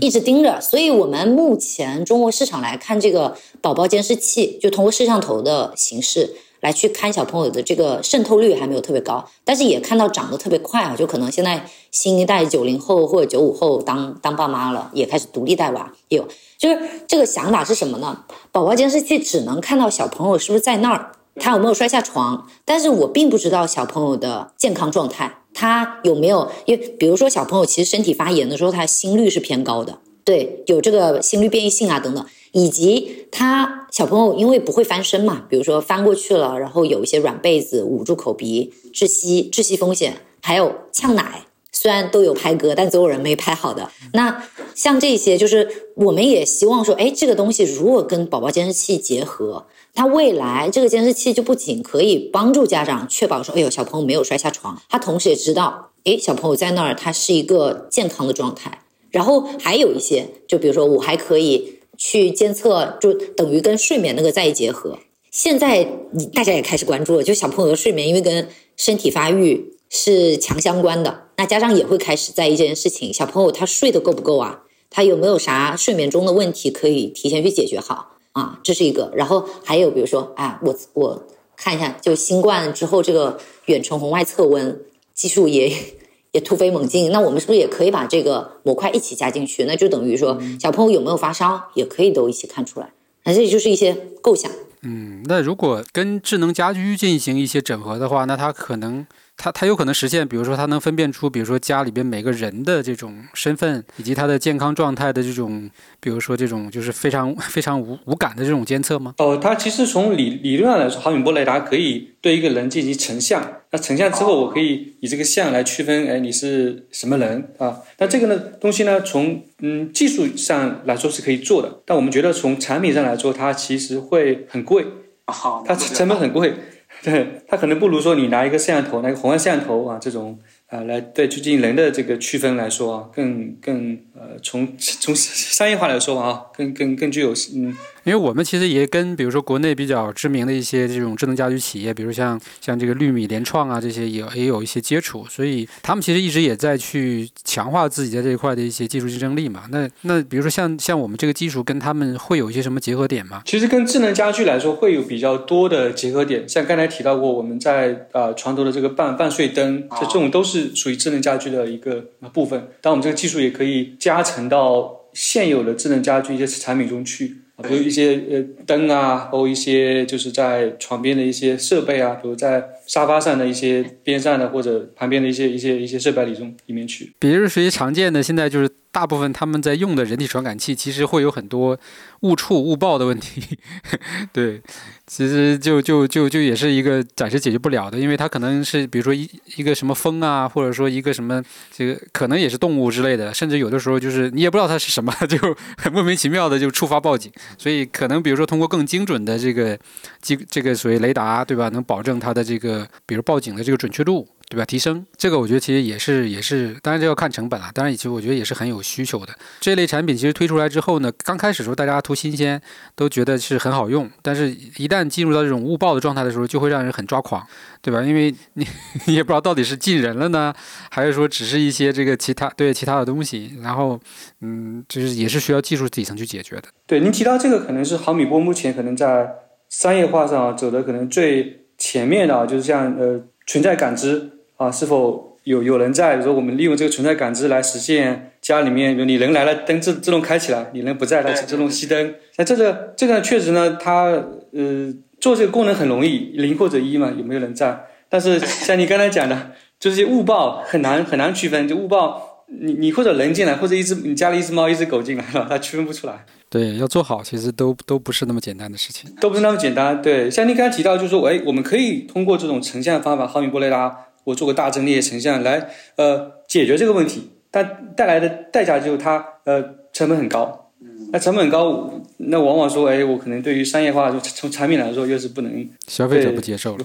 一直盯着。所以我们目前中国市场来看，这个宝宝监视器就通过摄像头的形式。来去看小朋友的这个渗透率还没有特别高，但是也看到长得特别快啊，就可能现在新一代九零后或者九五后当当爸妈了，也开始独立带娃，有就是这个想法是什么呢？宝宝监视器只能看到小朋友是不是在那儿，他有没有摔下床，但是我并不知道小朋友的健康状态，他有没有，因为比如说小朋友其实身体发炎的时候，他心率是偏高的，对，有这个心率变异性啊等等。以及他小朋友因为不会翻身嘛，比如说翻过去了，然后有一些软被子捂住口鼻，窒息窒息风险，还有呛奶，虽然都有拍嗝，但总有人没拍好的。那像这些，就是我们也希望说，哎，这个东西如果跟宝宝监视器结合，它未来这个监视器就不仅可以帮助家长确保说，哎呦小朋友没有摔下床，他同时也知道，哎小朋友在那儿他是一个健康的状态。然后还有一些，就比如说我还可以。去监测，就等于跟睡眠那个再一结合。现在你大家也开始关注了，就小朋友的睡眠，因为跟身体发育是强相关的，那家长也会开始在意这件事情。小朋友他睡得够不够啊？他有没有啥睡眠中的问题可以提前去解决好啊？这是一个。然后还有比如说，啊，我我看一下，就新冠之后这个远程红外测温技术也。也突飞猛进，那我们是不是也可以把这个模块一起加进去？那就等于说，小朋友有没有发烧，也可以都一起看出来。那这就是一些构想。嗯，那如果跟智能家居进行一些整合的话，那它可能。它它有可能实现，比如说它能分辨出，比如说家里边每个人的这种身份，以及他的健康状态的这种，比如说这种就是非常非常无无感的这种监测吗？哦，它其实从理理论上来说，毫米波雷达可以对一个人进行成像。那成像之后，我可以以这个像来区分，哎，你是什么人啊？那这个呢东西呢，从嗯技术上来说是可以做的，但我们觉得从产品上来说，它其实会很贵，好，它成本很贵。对，它可能不如说你拿一个摄像头，拿个红外摄像头啊，这种啊来对去进行人的这个区分来说啊，更更呃从从商业化来说啊，更更更具有嗯。因为我们其实也跟比如说国内比较知名的一些这种智能家居企业，比如像像这个绿米联创啊这些也也有一些接触，所以他们其实一直也在去强化自己在这一块的一些技术竞争力嘛。那那比如说像像我们这个技术跟他们会有一些什么结合点吗？其实跟智能家居来说会有比较多的结合点，像刚才提到过，我们在呃床头的这个半半睡灯，这这种都是属于智能家居的一个部分。但我们这个技术也可以加成到现有的智能家居一些产品中去。比如一些呃灯啊，包括一些就是在床边的一些设备啊，比如在沙发上的一些边上的或者旁边的一些一些一些设备里中里面去。比如属于常见的，现在就是。大部分他们在用的人体传感器，其实会有很多误触、误报的问题。对，其实就就就就也是一个暂时解决不了的，因为它可能是比如说一一个什么风啊，或者说一个什么这个可能也是动物之类的，甚至有的时候就是你也不知道它是什么，就很莫名其妙的就触发报警。所以可能比如说通过更精准的这个机这个所谓雷达，对吧？能保证它的这个比如报警的这个准确度。对吧？提升这个，我觉得其实也是也是，当然这要看成本了。当然，其实我觉得也是很有需求的。这类产品其实推出来之后呢，刚开始时候大家图新鲜，都觉得是很好用。但是，一旦进入到这种误报的状态的时候，就会让人很抓狂，对吧？因为你你也不知道到底是进人了呢，还是说只是一些这个其他对其他的东西。然后，嗯，就是也是需要技术底层去解决的。对，您提到这个，可能是毫米波目前可能在商业化上走的可能最前面的，就是像呃存在感知。啊，是否有有人在？比如说，我们利用这个存在感知来实现家里面，比如你人来了，灯自自动开起来；你人不在，它自动熄灯。那这个这个确实呢，它呃做这个功能很容易，零或者一嘛，有没有人在？但是像你刚才讲的，就是误报很难很难区分。就误报，你你或者人进来，或者一只你家里一只猫一只狗进来了，它区分不出来。对，要做好，其实都都不是那么简单的事情。都不是那么简单。对，像您刚才提到，就是说，哎，我们可以通过这种成像方法，毫米波雷达，我做个大阵列成像来，呃，解决这个问题。但带来的代价就是它，呃，成本很高。那成本高，那往往说，哎，我可能对于商业化，就从产品来说，又是不能消费者不接受。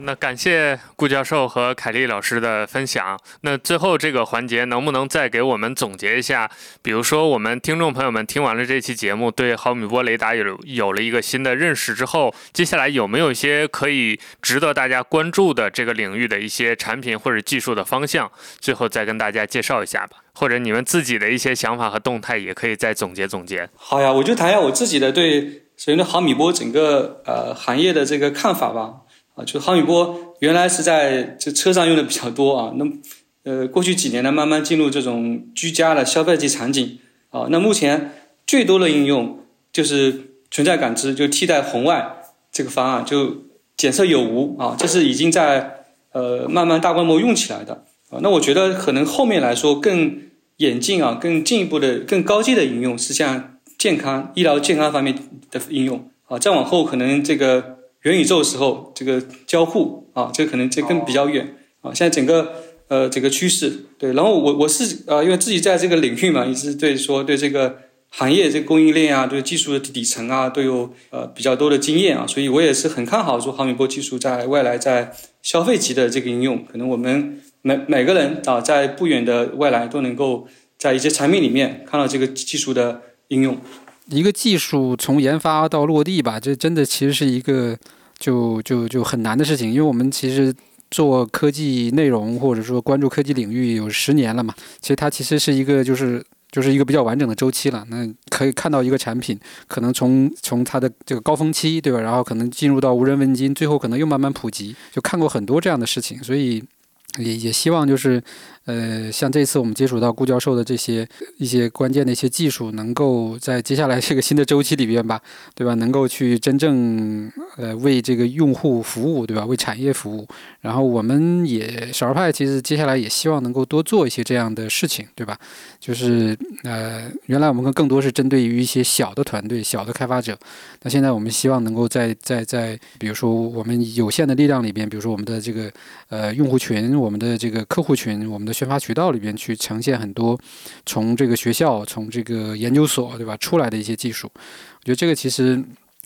那感谢顾教授和凯丽老师的分享。那最后这个环节，能不能再给我们总结一下？比如说，我们听众朋友们听完了这期节目，对毫米波雷达有有了一个新的认识之后，接下来有没有一些可以值得大家关注的这个领域的一些产品或者技术的方向？最后再跟大家介绍一下吧。或者你们自己的一些想法和动态，也可以再总结总结。好呀，我就谈一下我自己的对首先对毫米波整个呃行业的这个看法吧。啊，就毫米波原来是在这车上用的比较多啊，那呃过去几年呢，慢慢进入这种居家的消费级场景啊。那目前最多的应用就是存在感知，就替代红外这个方案，就检测有无啊，这是已经在呃慢慢大规模用起来的。那我觉得可能后面来说更演进啊，更进一步的、更高阶的应用是像健康、医疗健康方面的应用啊。再往后可能这个元宇宙时候这个交互啊，这可能这更比较远啊。现在整个呃这个趋势对，然后我我是啊，因为自己在这个领域嘛，一直对说对这个行业这个供应链啊，对技术的底层啊都有呃比较多的经验啊，所以我也是很看好说毫米波技术在未来在消费级的这个应用，可能我们。每每个人啊，在不远的未来都能够在一些产品里面看到这个技术的应用。一个技术从研发到落地吧，这真的其实是一个就就就很难的事情。因为我们其实做科技内容或者说关注科技领域有十年了嘛，其实它其实是一个就是就是一个比较完整的周期了。那可以看到一个产品可能从从它的这个高峰期，对吧？然后可能进入到无人问津，最后可能又慢慢普及，就看过很多这样的事情，所以。也也希望就是，呃，像这次我们接触到顾教授的这些一些关键的一些技术，能够在接下来这个新的周期里边吧，对吧？能够去真正呃为这个用户服务，对吧？为产业服务。然后我们也少儿派其实接下来也希望能够多做一些这样的事情，对吧？就是呃，原来我们更多是针对于一些小的团队、小的开发者，那现在我们希望能够在在在，比如说我们有限的力量里边，比如说我们的这个呃用户群。我们的这个客户群，我们的宣发渠道里边去呈现很多从这个学校、从这个研究所，对吧，出来的一些技术。我觉得这个其实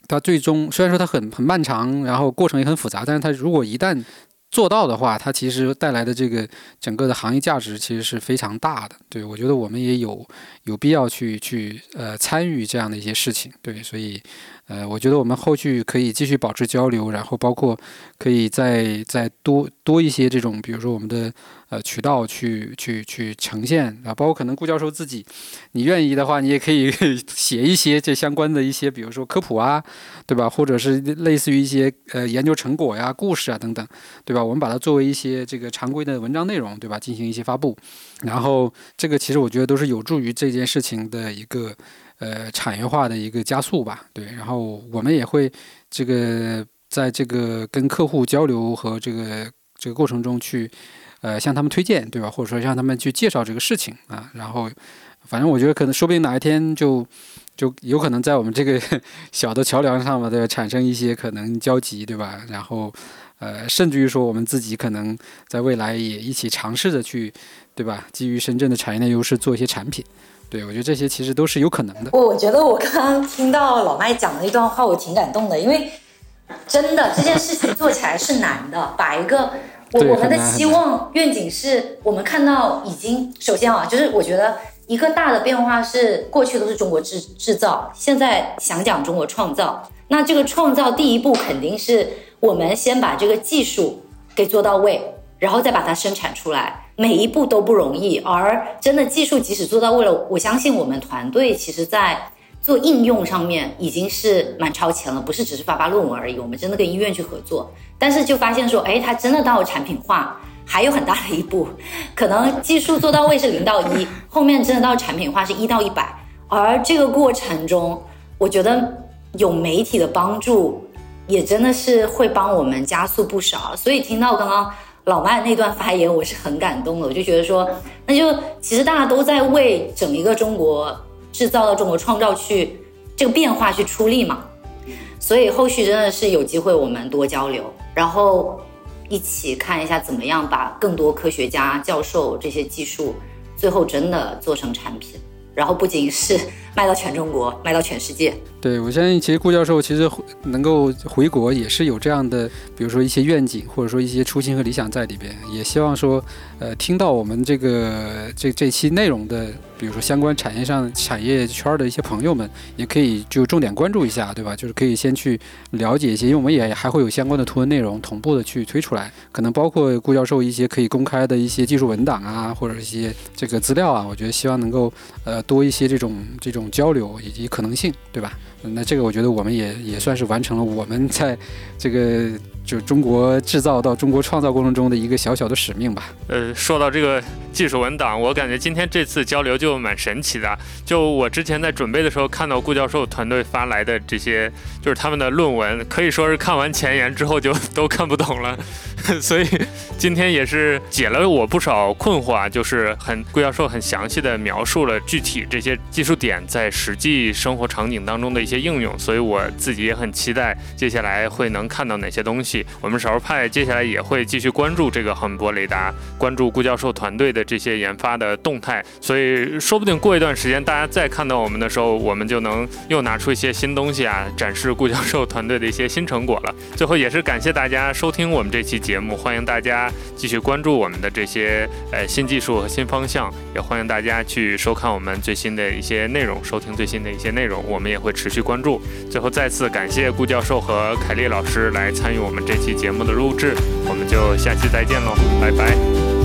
它最终虽然说它很很漫长，然后过程也很复杂，但是它如果一旦做到的话，它其实带来的这个整个的行业价值其实是非常大的。对我觉得我们也有有必要去去呃参与这样的一些事情。对，所以。呃，我觉得我们后续可以继续保持交流，然后包括可以再再多多一些这种，比如说我们的呃渠道去去去呈现啊，包括可能顾教授自己，你愿意的话，你也可以 写一些这相关的一些，比如说科普啊，对吧？或者是类似于一些呃研究成果呀、故事啊等等，对吧？我们把它作为一些这个常规的文章内容，对吧？进行一些发布，然后这个其实我觉得都是有助于这件事情的一个。呃，产业化的一个加速吧，对，然后我们也会这个在这个跟客户交流和这个这个过程中去，呃，向他们推荐，对吧？或者说向他们去介绍这个事情啊，然后反正我觉得可能说不定哪一天就就有可能在我们这个 小的桥梁上嘛，对吧？产生一些可能交集，对吧？然后呃，甚至于说我们自己可能在未来也一起尝试着去，对吧？基于深圳的产业链优势做一些产品。对，我觉得这些其实都是有可能的。我觉得我刚刚听到老麦讲的一段话，我挺感动的，因为真的这件事情做起来是难的。把一个我我们的期望愿景是我们看到已经首先啊，就是我觉得一个大的变化是过去都是中国制制造，现在想讲中国创造。那这个创造第一步肯定是我们先把这个技术给做到位，然后再把它生产出来。每一步都不容易，而真的技术即使做到位了，我相信我们团队其实在做应用上面已经是蛮超前了，不是只是发发论文而已。我们真的跟医院去合作，但是就发现说，哎，它真的到产品化还有很大的一步，可能技术做到位是零到一，后面真的到产品化是一到一百。而这个过程中，我觉得有媒体的帮助，也真的是会帮我们加速不少。所以听到刚刚。老麦那段发言，我是很感动的。我就觉得说，那就其实大家都在为整一个中国制造到中国创造去这个变化去出力嘛。所以后续真的是有机会我们多交流，然后一起看一下怎么样把更多科学家、教授这些技术最后真的做成产品，然后不仅是卖到全中国，卖到全世界。对，我相信其实顾教授其实能够回国也是有这样的，比如说一些愿景，或者说一些初心和理想在里边。也希望说，呃，听到我们这个这这期内容的，比如说相关产业上产业圈的一些朋友们，也可以就重点关注一下，对吧？就是可以先去了解一些，因为我们也还会有相关的图文内容同步的去推出来，可能包括顾教授一些可以公开的一些技术文档啊，或者一些这个资料啊，我觉得希望能够呃多一些这种这种交流以及可能性，对吧？那这个我觉得我们也也算是完成了我们在这个就中国制造到中国创造过程中的一个小小的使命吧。呃，说到这个技术文档，我感觉今天这次交流就蛮神奇的。就我之前在准备的时候看到顾教授团队发来的这些，就是他们的论文，可以说是看完前言之后就 都看不懂了。所以今天也是解了我不少困惑啊，就是很顾教授很详细的描述了具体这些技术点在实际生活场景当中的一些应用，所以我自己也很期待接下来会能看到哪些东西。我们少数派接下来也会继续关注这个毫米波雷达，关注顾教授团队的这些研发的动态，所以说不定过一段时间大家再看到我们的时候，我们就能又拿出一些新东西啊，展示顾教授团队的一些新成果了。最后也是感谢大家收听我们这期节目。欢迎大家继续关注我们的这些呃新技术和新方向，也欢迎大家去收看我们最新的一些内容，收听最新的一些内容，我们也会持续关注。最后再次感谢顾教授和凯丽老师来参与我们这期节目的录制，我们就下期再见喽，拜拜。